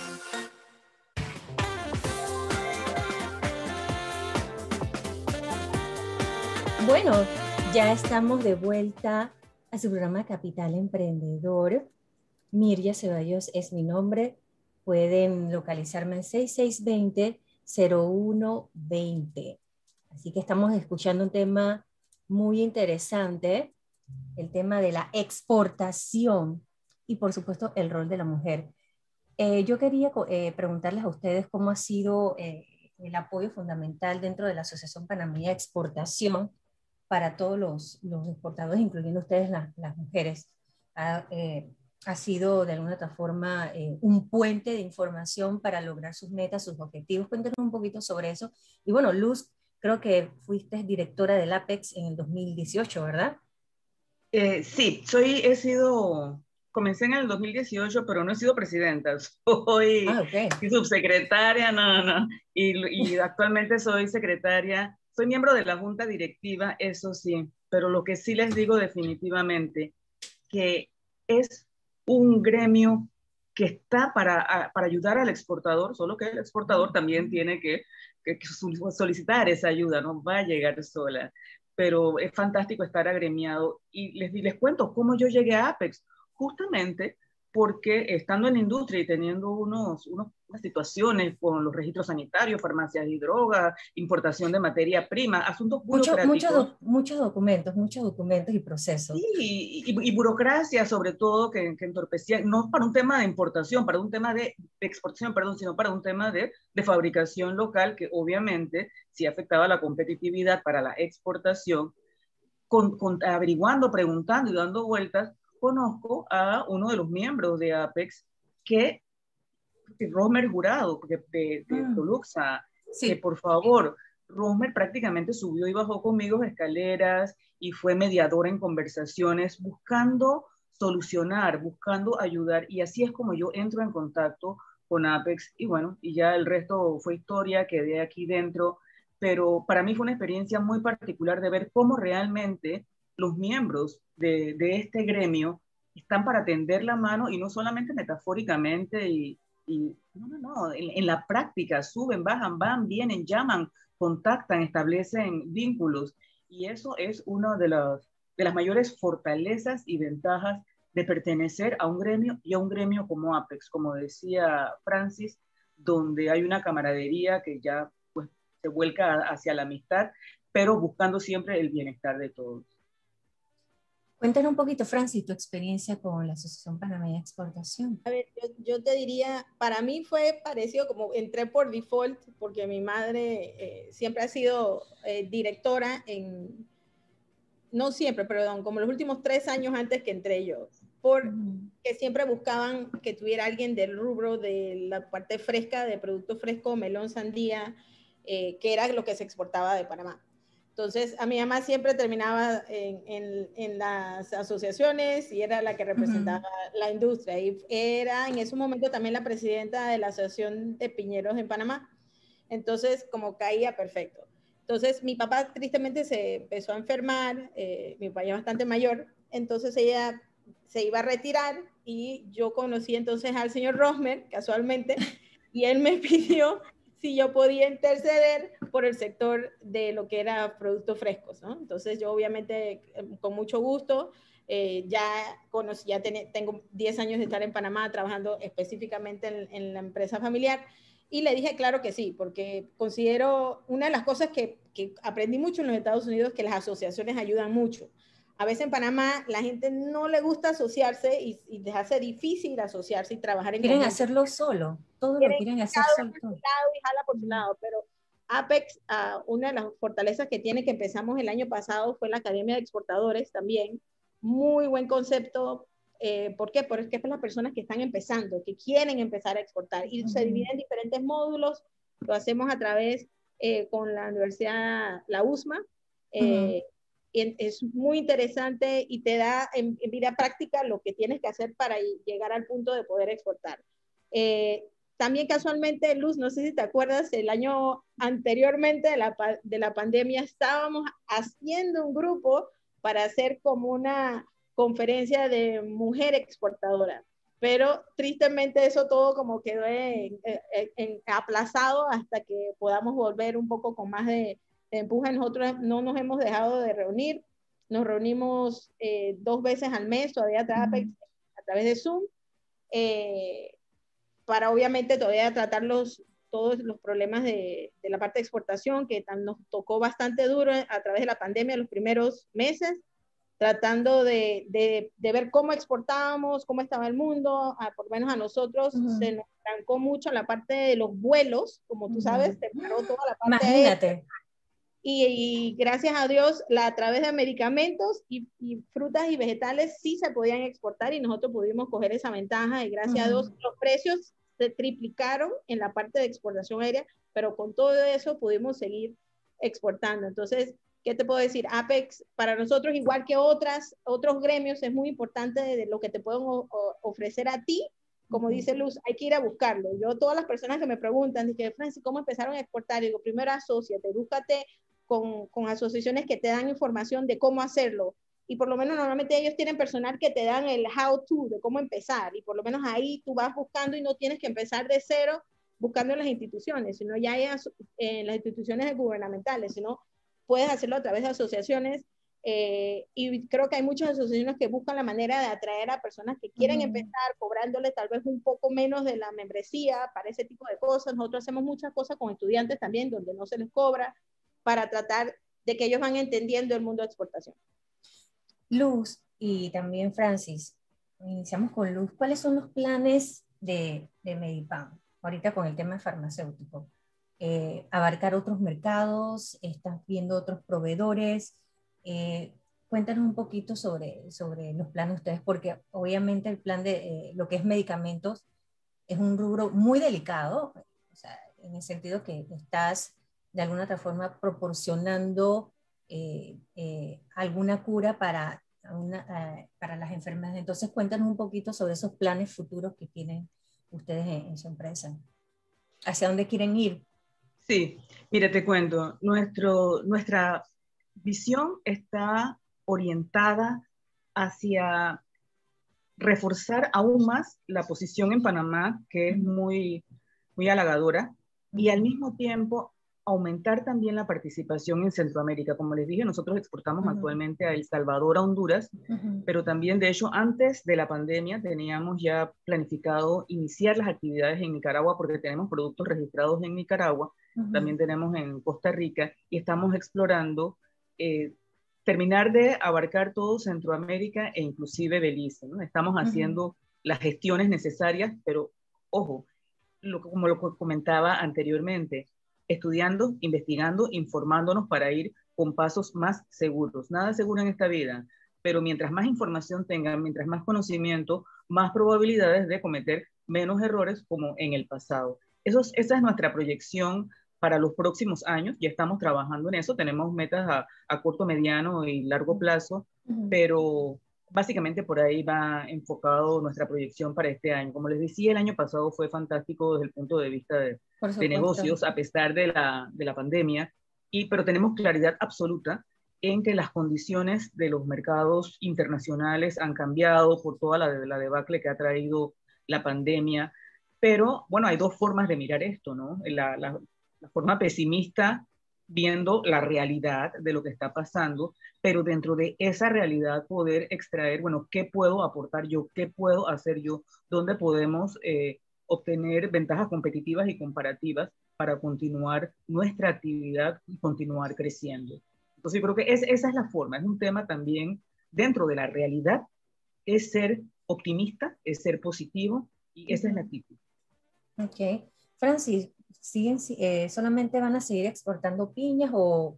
Bueno, ya estamos de vuelta a su programa Capital Emprendedor. Mirja Ceballos es mi nombre. Pueden localizarme en 6620 0120. Así que estamos escuchando un tema muy interesante, el tema de la exportación y por supuesto el rol de la mujer. Eh, yo quería eh, preguntarles a ustedes cómo ha sido eh, el apoyo fundamental dentro de la Asociación Panameña de Exportación para todos los, los exportadores, incluyendo ustedes las mujeres. Ha, ha, sido de alguna otra forma un puente de información para lograr sus metas, sus objetivos. Cuéntenos un poquito sobre eso. Y bueno, Luz, creo que fuiste directora del APEX en el 2018, ¿verdad? Eh, sí, soy, he sido comencé en el 2018, pero no he sido presidenta. Soy ah, subsecretaria, no, no. Y, y actualmente soy secretaria, soy miembro de la junta directiva, eso sí, pero lo que sí les digo definitivamente, que es un gremio que está para, para ayudar al exportador, solo que el exportador también tiene que, que, solicitar esa ayuda, no va a llegar sola. Pero es fantástico estar agremiado. Y les, les cuento cómo yo llegué a Apex justamente porque estando en la industria y teniendo unos, unas situaciones con los registros sanitarios, farmacias y drogas, importación de materia prima, asuntos burocráticos. Muchos muchos documentos, muchos documentos y procesos. Sí, y, burocracia sobre todo que, que, entorpecía, no para un tema de importación, para un tema de, exportación, perdón, sino para un tema de, de fabricación local que obviamente sí afectaba la competitividad para la exportación, con, con, averiguando, preguntando y dando vueltas, conozco a uno de los miembros de Apex que, Romer Jurado, de, de, mm. Toluxa, que por favor, Romer prácticamente subió y bajó conmigo escaleras y fue mediador en conversaciones buscando solucionar, buscando ayudar y así es como yo entro en contacto con Apex y bueno, y ya el resto fue historia, quedé aquí dentro, pero para mí fue una experiencia muy particular de ver cómo realmente los miembros de, este gremio están para tender la mano y no solamente metafóricamente y, no, no, no, en, la práctica suben, bajan, van, vienen, llaman, contactan, establecen vínculos y eso es una de las, de las mayores fortalezas y ventajas de pertenecer a un gremio y a un gremio como Apex, como decía Francis, donde hay una camaradería que ya pues, se vuelca hacia la amistad, pero buscando siempre el bienestar de todos. Cuéntanos un poquito, Francis, tu experiencia con la Asociación Panameña de Exportación. A ver, yo, te diría, para mí fue parecido como entré por default, porque mi madre eh, siempre ha sido eh, directora en, no siempre, perdón, como los últimos tres años antes que entré yo, porque siempre buscaban que tuviera alguien del rubro de la parte fresca, de producto fresco, melón, sandía, eh, que era lo que se exportaba de Panamá. Entonces, a mi mamá siempre terminaba en, en, las asociaciones y era la que representaba la industria. Y era en ese momento también la presidenta de la Asociación de Piñeros en Panamá. Entonces, como caía perfecto. Entonces, mi papá tristemente se empezó a enfermar, eh, mi papá ya bastante mayor, entonces ella se iba a retirar y yo conocí entonces al señor Rosmer, casualmente, y él me pidió si yo podía interceder por el sector de lo que era productos frescos, ¿no? Entonces yo obviamente em, con mucho gusto eh, ya conocí, ya tengo 10 años de estar en Panamá trabajando específicamente en, en, la empresa familiar y le dije claro que sí, porque considero una de las cosas que, que aprendí mucho en los Estados Unidos que las asociaciones ayudan mucho a veces en Panamá la gente no le gusta asociarse y, y les hace difícil asociarse y trabajar en Quieren hacerlo solo, todo lo quieren hacer solo. Por lado y jala por su lado, pero Apex, uh, una de las fortalezas que tiene que empezamos el año pasado fue la Academia de Exportadores también. Muy buen concepto. Eh, ¿Por qué? Porque es para las personas que están empezando, que quieren empezar a exportar. Y se divide en diferentes módulos. Lo hacemos a través eh, con la Universidad, la USMA. Eh, es muy interesante y te da en, vida práctica lo que tienes que hacer para llegar al punto de poder exportar. Eh, también casualmente, Luz, no sé si te acuerdas, el año anteriormente de la, de la pandemia estábamos haciendo un grupo para hacer como una conferencia de mujer exportadora, pero tristemente eso todo como quedó aplazado hasta que podamos volver un poco con más de, empuja, nosotros no nos hemos dejado de reunir, nos reunimos eh, dos veces al mes, todavía a través, a través de Zoom, eh, para obviamente todavía tratar los, todos los problemas de, de, la parte de exportación, que nos tocó bastante duro a través de la pandemia los primeros meses, tratando de, de, de ver cómo exportábamos, cómo estaba el mundo, por lo menos a nosotros se nos trancó mucho la parte de los vuelos, como tú sabes, se paró toda la parte Imagínate y, gracias a Dios, la, a través de medicamentos y, frutas y vegetales sí se podían exportar y nosotros pudimos coger esa ventaja y gracias a Dios los precios se triplicaron en la parte de exportación aérea, pero con todo eso pudimos seguir exportando. Entonces, ¿qué te puedo decir? Apex para nosotros, igual que otras, otros gremios, es muy importante de lo que te pueden ofrecer a ti. Como dice Luz, hay que ir a buscarlo. Yo, todas las personas que me preguntan, dije, Francis, ¿cómo empezaron a exportar? Digo, primero asociate, búscate con, con asociaciones que te dan información de cómo hacerlo. Y por lo menos normalmente ellos tienen personal que te dan el how to, de cómo empezar. Y por lo menos ahí tú vas buscando y no tienes que empezar de cero buscando en las instituciones, sino ya en las instituciones gubernamentales, sino puedes hacerlo a través de asociaciones eh, y creo que hay muchas asociaciones que buscan la manera de atraer a personas que quieren empezar cobrándole tal vez un poco menos de la membresía para ese tipo de cosas. Nosotros hacemos muchas cosas con estudiantes también donde no se les cobra para tratar de que ellos van entendiendo el mundo de exportación. Luz y también Francis, iniciamos con Luz. ¿Cuáles son los planes de, de Medipan ahorita con el tema farmacéutico? Eh, abarcar otros mercados, estás viendo otros proveedores. Eh, cuéntanos un poquito sobre, sobre los planes de ustedes, porque obviamente el plan de eh, lo que es medicamentos es un rubro muy delicado, o sea, en el sentido que estás de alguna otra forma proporcionando alguna cura para, para las enfermedades. Entonces, cuéntanos un poquito sobre esos planes futuros que tienen ustedes en, en su empresa. ¿Hacia dónde quieren ir? Sí, mira, te cuento, Nuestro, nuestra visión está orientada hacia reforzar aún más la posición en Panamá, que es muy, muy halagadora, y al mismo tiempo aumentar también la participación en Centroamérica. Como les dije, nosotros exportamos actualmente a El Salvador, a Honduras, pero también, de hecho, antes de la pandemia teníamos ya planificado iniciar las actividades en Nicaragua porque tenemos productos registrados en Nicaragua, también tenemos en Costa Rica y estamos explorando eh, terminar de abarcar todo Centroamérica e inclusive Belice. ¿no? Estamos haciendo las gestiones necesarias, pero ojo, lo, como lo comentaba anteriormente, estudiando, investigando, informándonos para ir con pasos más seguros. Nada seguro en esta vida, pero mientras más información tengan, mientras más conocimiento, más probabilidades de cometer menos errores como en el pasado. Eso esa es nuestra proyección para los próximos años. Ya estamos trabajando en eso. Tenemos metas a, a corto, mediano y largo plazo, pero básicamente por ahí va enfocado nuestra proyección para este año. Como les decía, el año pasado fue fantástico desde el punto de vista de, negocios, a pesar de la, de la pandemia, y, pero tenemos claridad absoluta en que las condiciones de los mercados internacionales han cambiado por toda la, la debacle que ha traído la pandemia. Pero bueno, hay dos formas de mirar esto, ¿no? La, la, la forma pesimista viendo la realidad de lo que está pasando, pero dentro de esa realidad poder extraer, bueno, ¿qué puedo aportar yo? ¿Qué puedo hacer yo? ¿Dónde podemos eh, obtener ventajas competitivas y comparativas para continuar nuestra actividad y continuar creciendo? Entonces yo creo que es, esa es la forma, es un tema también dentro de la realidad, es ser optimista, es ser positivo y esa es la actitud. Ok. Francis, siguen, eh, solamente van a seguir exportando piñas o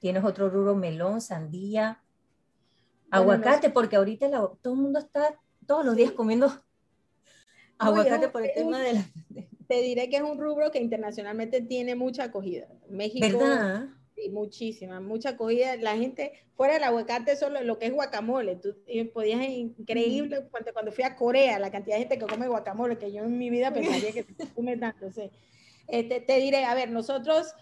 tienes otro rubro, melón, sandía, aguacate, porque ahorita todo el mundo está todos los días comiendo aguacate por el tema de la... Te diré que es un rubro que internacionalmente tiene mucha acogida. México... ¿Verdad? Sí, muchísima, mucha acogida. La gente, fuera del aguacate, solo lo que es guacamole. Tú podías, increíble, cuando, cuando fui a Corea, la cantidad de gente que come guacamole, que yo en mi vida pensaría que come tanto. O eh, te, diré, a ver, nosotros,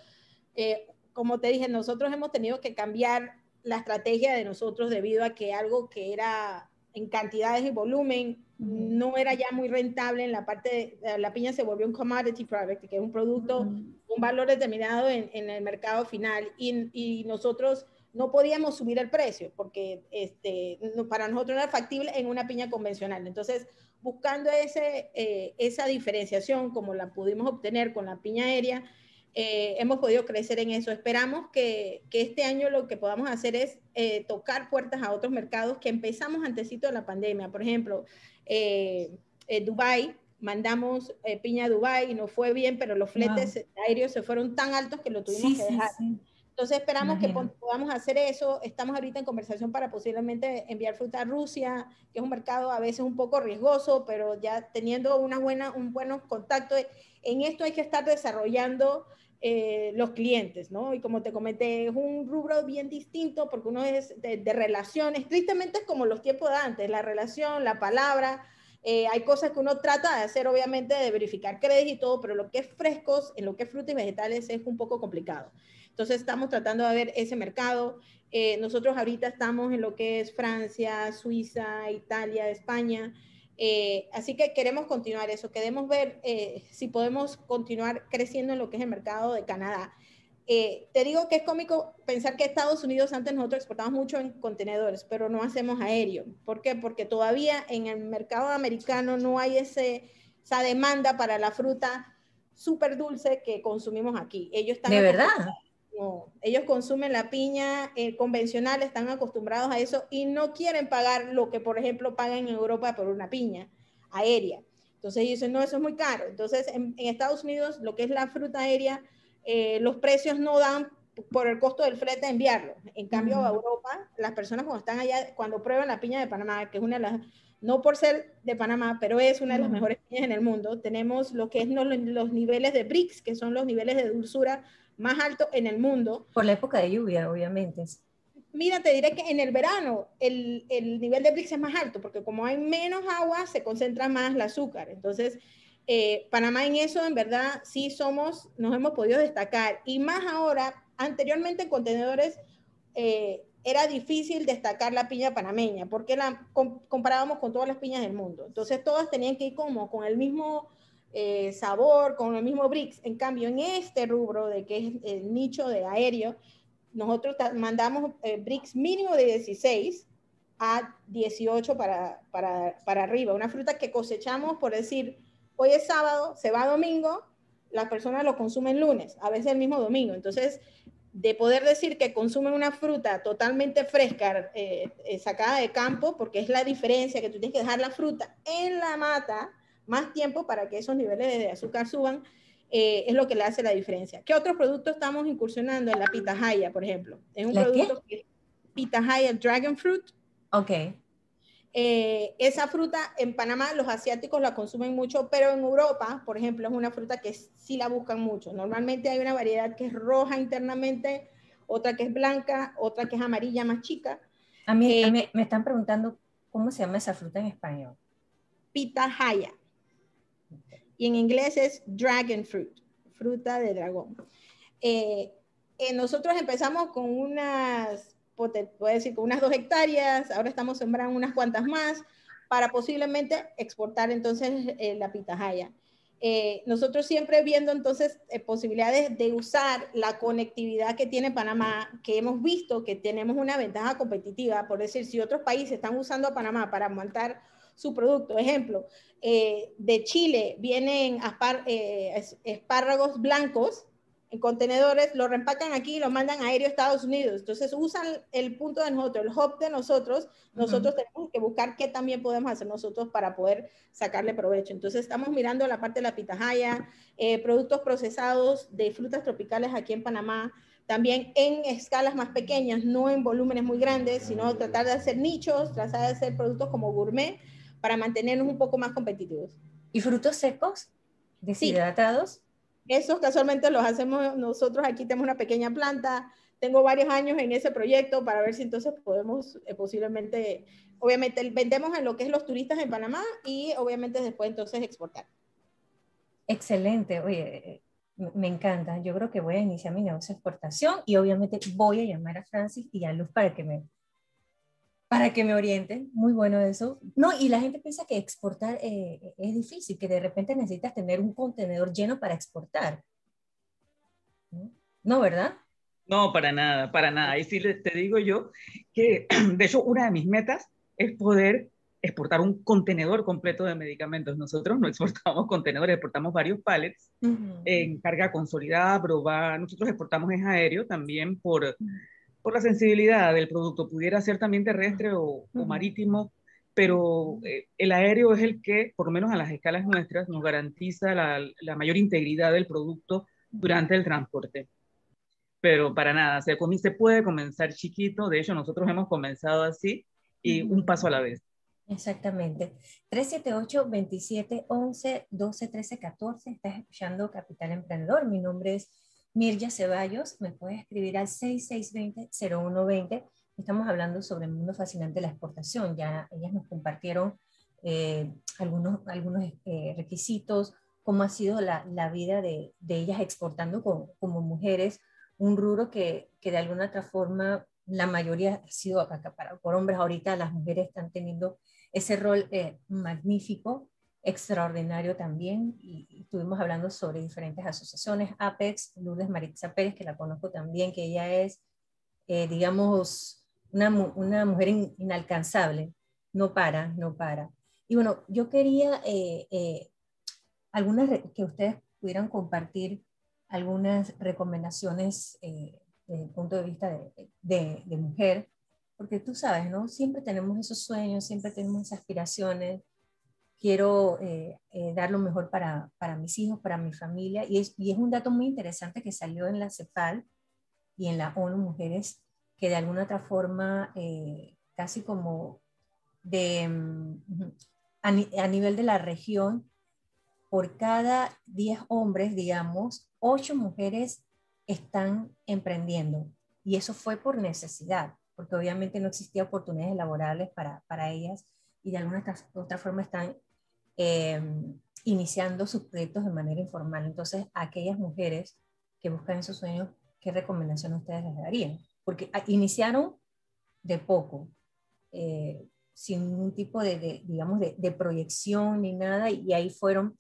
eh, como te dije, nosotros hemos tenido que cambiar la estrategia de nosotros debido a que algo que era en cantidades y volumen no era ya muy rentable en la parte de la piña se volvió un commodity product, que es un producto, un valor determinado en, el mercado final y, y, nosotros no podíamos subir el precio porque este, para nosotros no era factible en una piña convencional. Entonces, buscando ese, eh, esa diferenciación como la pudimos obtener con la piña aérea, eh, hemos podido crecer en eso. Esperamos que, que, este año lo que podamos hacer es eh, tocar puertas a otros mercados que empezamos antesito de la pandemia. Por ejemplo, Dubai, mandamos piña a Dubai y no fue bien, pero los fletes aéreos se fueron tan altos que lo tuvimos que dejar. Entonces esperamos que podamos hacer eso. Estamos ahorita en conversación para posiblemente enviar fruta a Rusia, que es un mercado a veces un poco riesgoso, pero ya teniendo una buena, un buenos contactos. En esto hay que estar desarrollando eh, los clientes, ¿no? Y como te comenté, es un rubro bien distinto porque uno es de, de relaciones, tristemente es como los tiempos de antes, la relación, la palabra, eh, hay cosas que uno trata de hacer, obviamente, de verificar crédito y todo, pero lo que es frescos, en lo que es frutas y vegetales, es un poco complicado. Entonces, estamos tratando de ver ese mercado. Eh, nosotros ahorita estamos en lo que es Francia, Suiza, Italia, España. Eh, así que queremos continuar eso, queremos ver si podemos continuar creciendo en lo que es el mercado de Canadá. Eh, te digo que es cómico pensar que Estados Unidos antes nosotros exportamos mucho en contenedores, pero no hacemos aéreo. ¿Por qué? Porque todavía en el mercado americano no hay ese, esa demanda para la fruta súper dulce que consumimos aquí. Ellos están ¿De verdad? Ellos consumen la piña eh, convencional, están acostumbrados a eso y no quieren pagar lo que, por ejemplo, pagan en Europa por una piña aérea. Entonces ellos dicen, no, eso es muy caro. Entonces en, en Estados Unidos lo que es la fruta aérea eh, los precios no dan por el costo del flete de enviarlo. En cambio, a Europa, las personas cuando están allá, cuando prueban la piña de Panamá, que es una de las, no por ser de Panamá, pero es una de las mejores piñas en el mundo, tenemos lo que es los, los niveles de BRICS, que son los niveles de dulzura más altos en el mundo. Por la época de lluvia, obviamente. Mira, te diré que en el verano el, el nivel de BRICS es más alto, porque como hay menos agua, se concentra más el azúcar. Entonces, eh, Panamá en eso, en verdad, sí somos, nos hemos podido destacar. Y más ahora, anteriormente en contenedores eh, era difícil destacar la piña panameña, porque la comparábamos con todas las piñas del mundo. Entonces todas tenían que ir como con el mismo eh, sabor, con el mismo bricks. En cambio, en este rubro de que es el nicho de aéreo, nosotros mandamos bricks mínimo de 16 a 18 para, para, para arriba. Una fruta que cosechamos, por decir, hoy es sábado, se va domingo, las personas lo consumen lunes, a veces el mismo domingo. Entonces, de poder decir que consumen una fruta totalmente fresca, eh, eh, sacada de campo, porque es la diferencia que tú tienes que dejar la fruta en la mata más tiempo para que esos niveles de azúcar suban, eh, es lo que le hace la diferencia. ¿Qué otros productos estamos incursionando en la pitahaya, por ejemplo? Es un producto que pitahaya dragon fruit. Ok. Eh, esa fruta en Panamá los asiáticos la consumen mucho, pero en Europa, por ejemplo, es una fruta que sí la buscan mucho. Normalmente hay una variedad que es roja internamente, otra que es blanca, otra que es amarilla más chica. A mí, eh, me están preguntando cómo se llama esa fruta en español. Pitahaya. Y en inglés es dragon fruit, fruta de dragón. Eh, nosotros empezamos con unas puedo decir, con unas dos hectáreas, ahora estamos sembrando unas cuantas más para posiblemente exportar entonces eh, la pitahaya. Eh, nosotros siempre viendo entonces eh, posibilidades de usar la conectividad que tiene Panamá, que hemos visto que tenemos una ventaja competitiva, por decir, si otros países están usando a Panamá para montar su producto, ejemplo, de Chile vienen espárragos blancos, en contenedores, lo reempacan aquí y lo mandan aéreo a Estados Unidos. Entonces usan el punto de nosotros, el hub de nosotros. Nosotros tenemos que buscar qué también podemos hacer nosotros para poder sacarle provecho. Entonces estamos mirando la parte de la pitahaya, eh, productos procesados de frutas tropicales aquí en Panamá, también en escalas más pequeñas, no en volúmenes muy grandes, sino tratar de hacer nichos, tratar de hacer productos como gourmet para mantenernos un poco más competitivos. ¿Y frutos secos? ¿Deshidratados? Esos casualmente los hacemos nosotros, aquí tenemos una pequeña planta, tengo varios años en ese proyecto para ver si entonces podemos eh, posiblemente, obviamente vendemos en lo que es los turistas en Panamá y obviamente después entonces exportar. Excelente, oye, me encanta. Yo creo que voy a iniciar mi negocio de exportación y obviamente voy a llamar a Francis y a Luz para que me para que me orienten. Muy bueno eso. No, y la gente piensa que exportar eh, es difícil, que de repente necesitas tener un contenedor lleno para exportar. ¿No, verdad? No, para nada, para nada. Y sí te digo yo que, de hecho, una de mis metas es poder exportar un contenedor completo de medicamentos. Nosotros no exportamos contenedores, exportamos varios pallets en carga consolidada, probar. Nosotros exportamos en aéreo también por por la sensibilidad del producto, pudiera ser también terrestre o, marítimo, pero eh, el aéreo es el que, por lo menos a las escalas nuestras, nos garantiza la, la mayor integridad del producto durante el transporte. Pero para nada, se, se puede comenzar chiquito, de hecho nosotros hemos comenzado así y un paso a la vez. Exactamente. 378 27 11 12 13 14. Estás escuchando Capital Emprendedor. Mi nombre es Mirja Ceballos, me puedes escribir al 6620-0120. Estamos hablando sobre el mundo fascinante de la exportación. Ya ellas nos compartieron eh, algunos, algunos eh, requisitos, cómo ha sido la, la vida de, de, ellas exportando como mujeres, un rubro que, que, de alguna otra forma la mayoría ha sido acaparado por hombres. Ahorita las mujeres están teniendo ese rol eh, magnífico, extraordinario también. Y, estuvimos hablando sobre diferentes asociaciones, APEX, Lourdes Maritza Pérez, que la conozco también, que ella es, digamos, una, una mujer inalcanzable, no para, no para. Y bueno, yo quería eh, eh, algunas que ustedes pudieran compartir algunas recomendaciones eh, desde el punto de vista de, de, mujer, porque tú sabes, ¿no? Siempre tenemos esos sueños, siempre tenemos esas aspiraciones. Quiero dar lo mejor para, para, mis hijos, para mi familia, y es, y es un dato muy interesante que salió en la CEPAL y en la ONU Mujeres, que de alguna otra forma, casi como de, mm, a, nivel de la región, por cada 10 hombres, digamos, 8 mujeres están emprendiendo. Y eso fue por necesidad, porque obviamente no existía oportunidades laborales para, para ellas y de alguna otra forma están em, iniciando sus proyectos de manera informal. Entonces, a aquellas mujeres que buscan esos sueños, ¿qué recomendación ustedes les darían? Porque ah, iniciaron de poco. Eh, sin ningún tipo de, digamos, de, proyección ni nada, y ahí fueron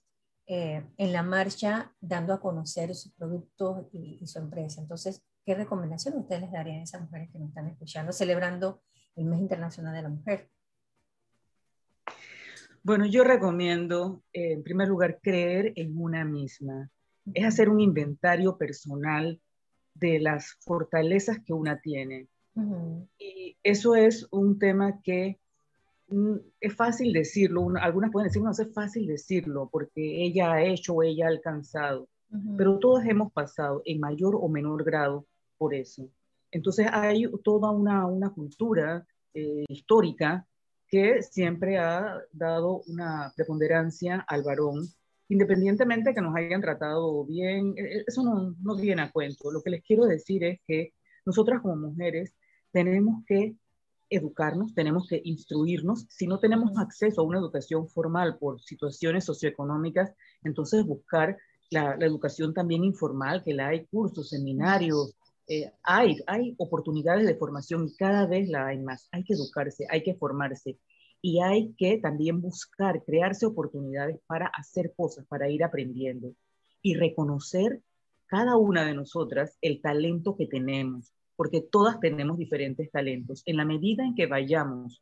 eh, en la marcha dando a conocer sus productos y, su empresa. Entonces, ¿qué recomendación ustedes les darían a esas mujeres que nos están escuchando, celebrando el Mes Internacional de la Mujer? Bueno, yo recomiendo, eh, en primer lugar, creer en una misma. Es hacer un inventario personal de las fortalezas que una tiene. Y eso es un tema que Mm, es fácil decirlo, algunas pueden decir, no, es fácil decirlo porque ella ha hecho o ella ha alcanzado, pero todas hemos pasado en mayor o menor grado por eso. Entonces hay toda una, una cultura eh, histórica que siempre ha dado una preponderancia al varón, independientemente que nos hayan tratado bien, e, e, eso no, no viene a cuento. Lo que les quiero decir es que nosotras como mujeres tenemos que educarnos, tenemos que instruirnos. Si no tenemos acceso a una educación formal por situaciones socioeconómicas, entonces buscar la, educación también informal, que la hay cursos, seminarios, eh, hay, hay oportunidades de formación y cada vez la hay más. Hay que educarse, hay que formarse y hay que también buscar, crearse oportunidades para hacer cosas, para ir aprendiendo y reconocer cada una de nosotras el talento que tenemos, porque todas tenemos diferentes talentos. En la medida en que vayamos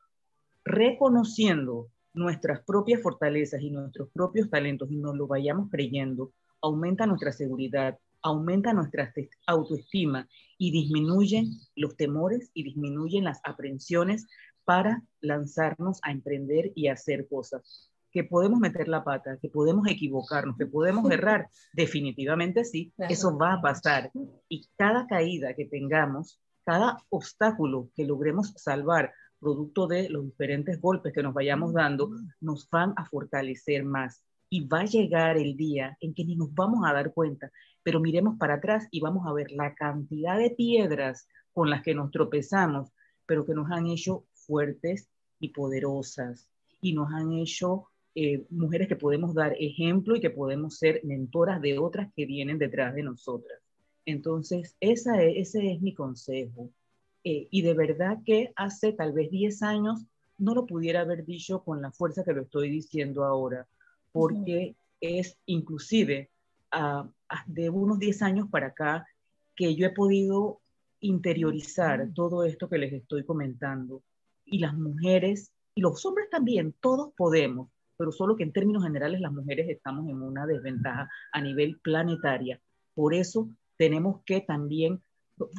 reconociendo nuestras propias fortalezas y nuestros propios talentos y nos lo vayamos creyendo, aumenta nuestra seguridad, aumenta nuestra autoestima y disminuyen los temores y disminuyen las aprensiones para lanzarnos a emprender y hacer cosas. Que podemos meter la pata, que podemos equivocarnos, que podemos errar, definitivamente sí, eso va a pasar. Y cada caída que tengamos, cada obstáculo que logremos salvar, producto de los diferentes golpes que nos vayamos dando, nos van a fortalecer más. Y va a llegar el día en que ni nos vamos a dar cuenta, pero miremos para atrás y vamos a ver la cantidad de piedras con las que nos tropezamos, pero que nos han hecho fuertes y poderosas y nos han hecho eh, mujeres que podemos dar ejemplo y que podemos ser mentoras de otras que vienen detrás de nosotras. Entonces, esa ese es mi consejo. Eh, y de verdad que hace tal vez 10 años no lo pudiera haber dicho con la fuerza que lo estoy diciendo ahora, porque es inclusive de unos 10 años para acá que yo he podido interiorizar todo esto que les estoy comentando. Y las mujeres, y los hombres también, todos podemos, pero solo que en términos generales las mujeres estamos en una desventaja a nivel planetaria. Por eso tenemos que también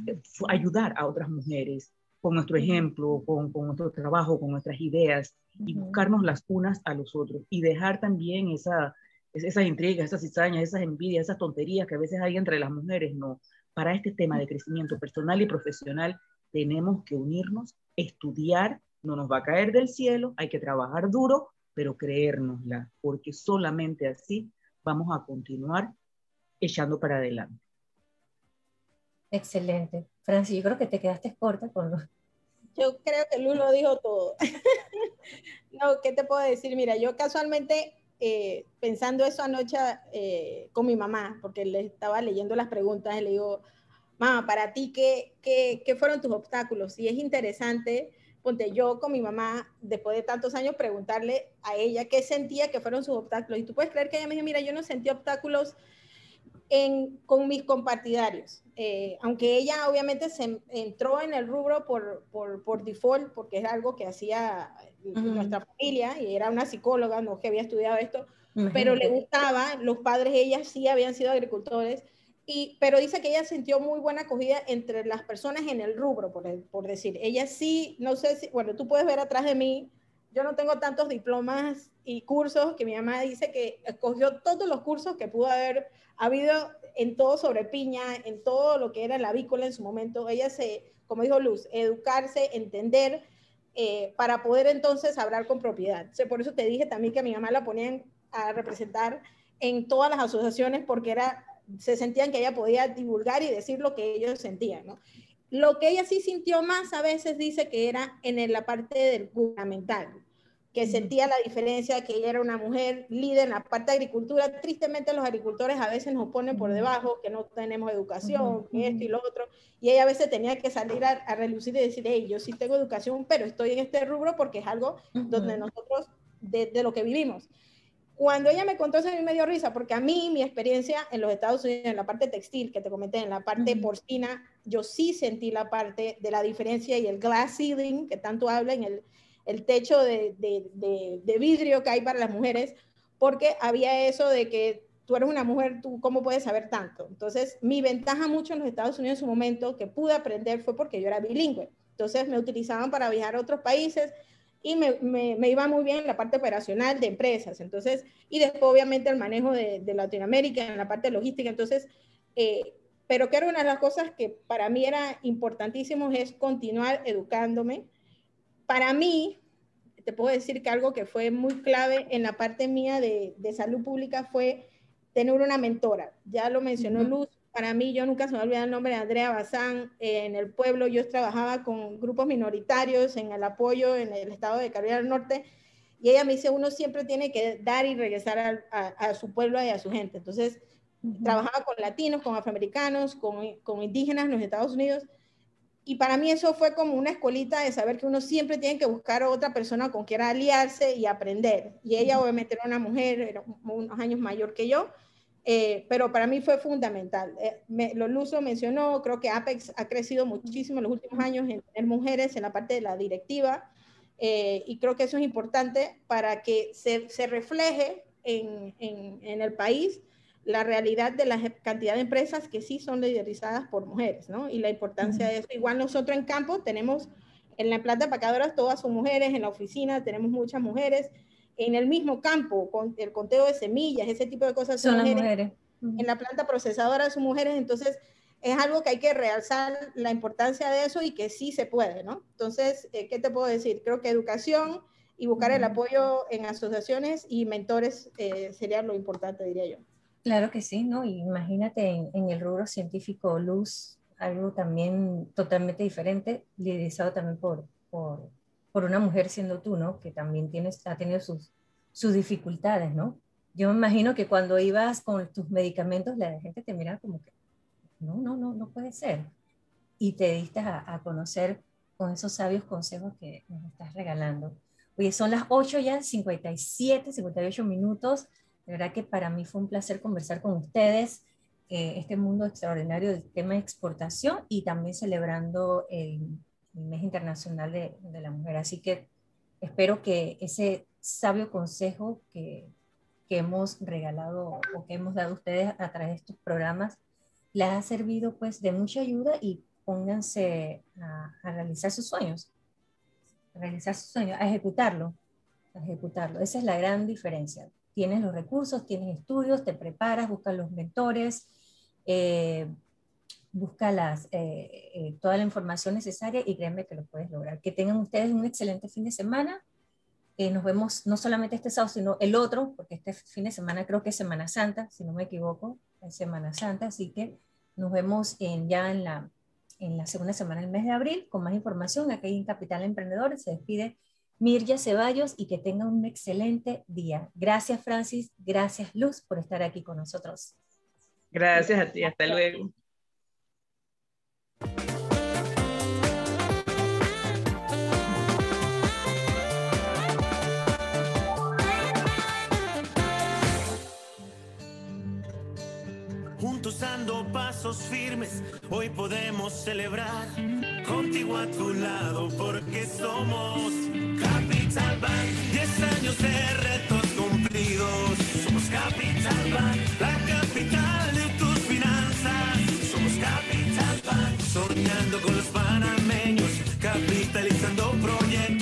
eh, ayudar a otras mujeres con nuestro ejemplo, con, con nuestro trabajo, con nuestras ideas y buscarnos las unas a los otros y dejar también esa, esas intrigas, esas cizañas, esas envidias, esas tonterías que a veces hay entre las mujeres. No, para este tema de crecimiento personal y profesional tenemos que unirnos, estudiar, no nos va a caer del cielo, hay que trabajar duro, pero creérnosla, porque solamente así vamos a continuar echando para adelante. Excelente. Francis, yo creo que te quedaste corta con lo... Yo creo que Luz lo dijo todo. no, ¿qué te puedo decir? Mira, yo casualmente eh, pensando eso anoche eh, con mi mamá, porque le estaba leyendo las preguntas y le digo, mamá, para ti, ¿qué, qué, qué fueron tus obstáculos? Y es interesante, ponte yo con mi mamá, después de tantos años, preguntarle a ella qué sentía que fueron sus obstáculos. Y tú puedes creer que ella me dijo, mira, yo no sentí obstáculos en, con mis compartidarios. Eh, aunque ella obviamente se entró en el rubro por, por, por default, porque es algo que hacía nuestra familia y era una psicóloga, no que había estudiado esto, pero le gustaba, los padres de ella sí habían sido agricultores, y, pero dice que ella sintió muy buena acogida entre las personas en el rubro, por, por decir. Ella sí, no sé si, bueno, tú puedes ver atrás de mí, yo no tengo tantos diplomas y cursos que mi mamá dice que escogió todos los cursos que pudo haber habido en todo sobre piña, en todo lo que era la avícola en su momento. Ella se, como dijo Luz, educarse, entender, eh, para poder entonces hablar con propiedad. por eso te dije también que a mi mamá la ponían a representar en todas las asociaciones porque era, se sentían que ella podía divulgar y decir lo que ellos sentían. Lo que ella sí sintió más a veces dice que era en la parte del gubernamental, que sentía la diferencia, que ella era una mujer líder en la parte de agricultura. Tristemente los agricultores a veces nos ponen por debajo, que no tenemos educación, esto y lo otro, y ella a veces tenía que salir a, relucir y decir, hey, yo sí tengo educación, pero estoy en este rubro porque es algo donde nosotros, de, lo que vivimos. Cuando ella me contó eso, a mí me dio risa, porque a mí, mi experiencia en los Estados Unidos, en la parte textil, que te comenté, en la parte porcina, yo sí sentí la parte de la diferencia y el glass ceiling, que tanto habla en el, el techo de, de, vidrio que hay para las mujeres, porque había eso de que tú eres una mujer, tú cómo puedes saber tanto. Entonces, mi ventaja mucho en los Estados Unidos en su momento que pude aprender fue porque yo era bilingüe. Entonces, me utilizaban para viajar a otros países y me, me, iba muy bien en la parte operacional de empresas. Entonces, y después, obviamente, el manejo de, Latinoamérica, en la parte logística. Entonces, eh, pero que era una de las cosas que para mí era importantísimo es continuar educándome, para mí, te puedo decir que algo que fue muy clave en la parte mía de, salud pública fue tener una mentora. Ya lo mencionó Luz, para mí yo nunca se me olvidado el nombre de Andrea Bazán. En el pueblo yo trabajaba con grupos minoritarios en el apoyo en el estado de Carolina del Norte y ella me dice, uno siempre tiene que dar y regresar a, su pueblo y a su gente. Entonces, trabajaba con latinos, con afroamericanos, con, con indígenas en los Estados Unidos y para mí eso fue como una escuelita de saber que uno siempre tiene que buscar a otra persona con quien aliarse y aprender. Y ella obviamente era una mujer, era unos años mayor que yo, eh, pero para mí fue fundamental. Eh, me, Loluso mencionó, creo que Apex ha crecido muchísimo en los últimos años en tener mujeres en la parte de la directiva eh, y creo que eso es importante para que se, se refleje en, en, en el país la realidad de la cantidad de empresas que sí son liderizadas por mujeres, ¿no? Y la importancia de eso. Igual nosotros en campo tenemos, en la planta empacadoras todas son mujeres, en la oficina tenemos muchas mujeres, en el mismo campo, con el conteo de semillas, ese tipo de cosas son, mujeres. En la planta procesadora son mujeres, entonces es algo que hay que realzar la importancia de eso y que sí se puede, ¿no? Entonces, eh, ¿qué te puedo decir? Creo que educación y buscar el apoyo en asociaciones y mentores eh, sería lo importante, diría yo. Claro que sí, ¿no? imagínate en, el rubro científico luz, algo también totalmente diferente, liderizado también por, por, por, una mujer siendo tú, ¿no? Que también tienes, ha tenido sus, sus dificultades, ¿no? Yo me imagino que cuando ibas con tus medicamentos, la gente te miraba como que, no, no, no, no puede ser. Y te diste a, a conocer con esos sabios consejos que nos estás regalando. Oye, son las 8 ya, 57, 58 minutos. De verdad que para mí fue un placer conversar con ustedes, eh, este mundo extraordinario del tema de exportación y también celebrando el, mes internacional de, de, la mujer. Así que espero que ese sabio consejo que, que hemos regalado o que hemos dado a ustedes a través de estos programas les ha servido pues de mucha ayuda y pónganse a, a realizar sus sueños, a realizar sus sueños, a ejecutarlo, a ejecutarlo. Esa es la gran diferencia tienes los recursos, tienes estudios, te preparas, buscas los mentores, eh, busca las, eh, eh, toda la información necesaria y créeme que lo puedes lograr. Que tengan ustedes un excelente fin de semana. nos vemos no solamente este sábado, sino el otro, porque este fin de semana creo que es Semana Santa, si no me equivoco, es Semana Santa, así que Nos vemos en, ya en la, en la segunda semana del mes de abril con más información aquí en Capital Emprendedor. Se despide Mirja Ceballos y que tenga un excelente día. Gracias, Francis. Gracias, Luz, por estar aquí con nosotros. Gracias a ti. Hasta luego. pasos firmes, hoy podemos celebrar contigo a tu lado porque somos Capital Bank, 10 años de retos cumplidos. Somos Capital Bank, la capital de tus finanzas. Somos Capital Bank, soñando con los panameños, capitalizando proyectos.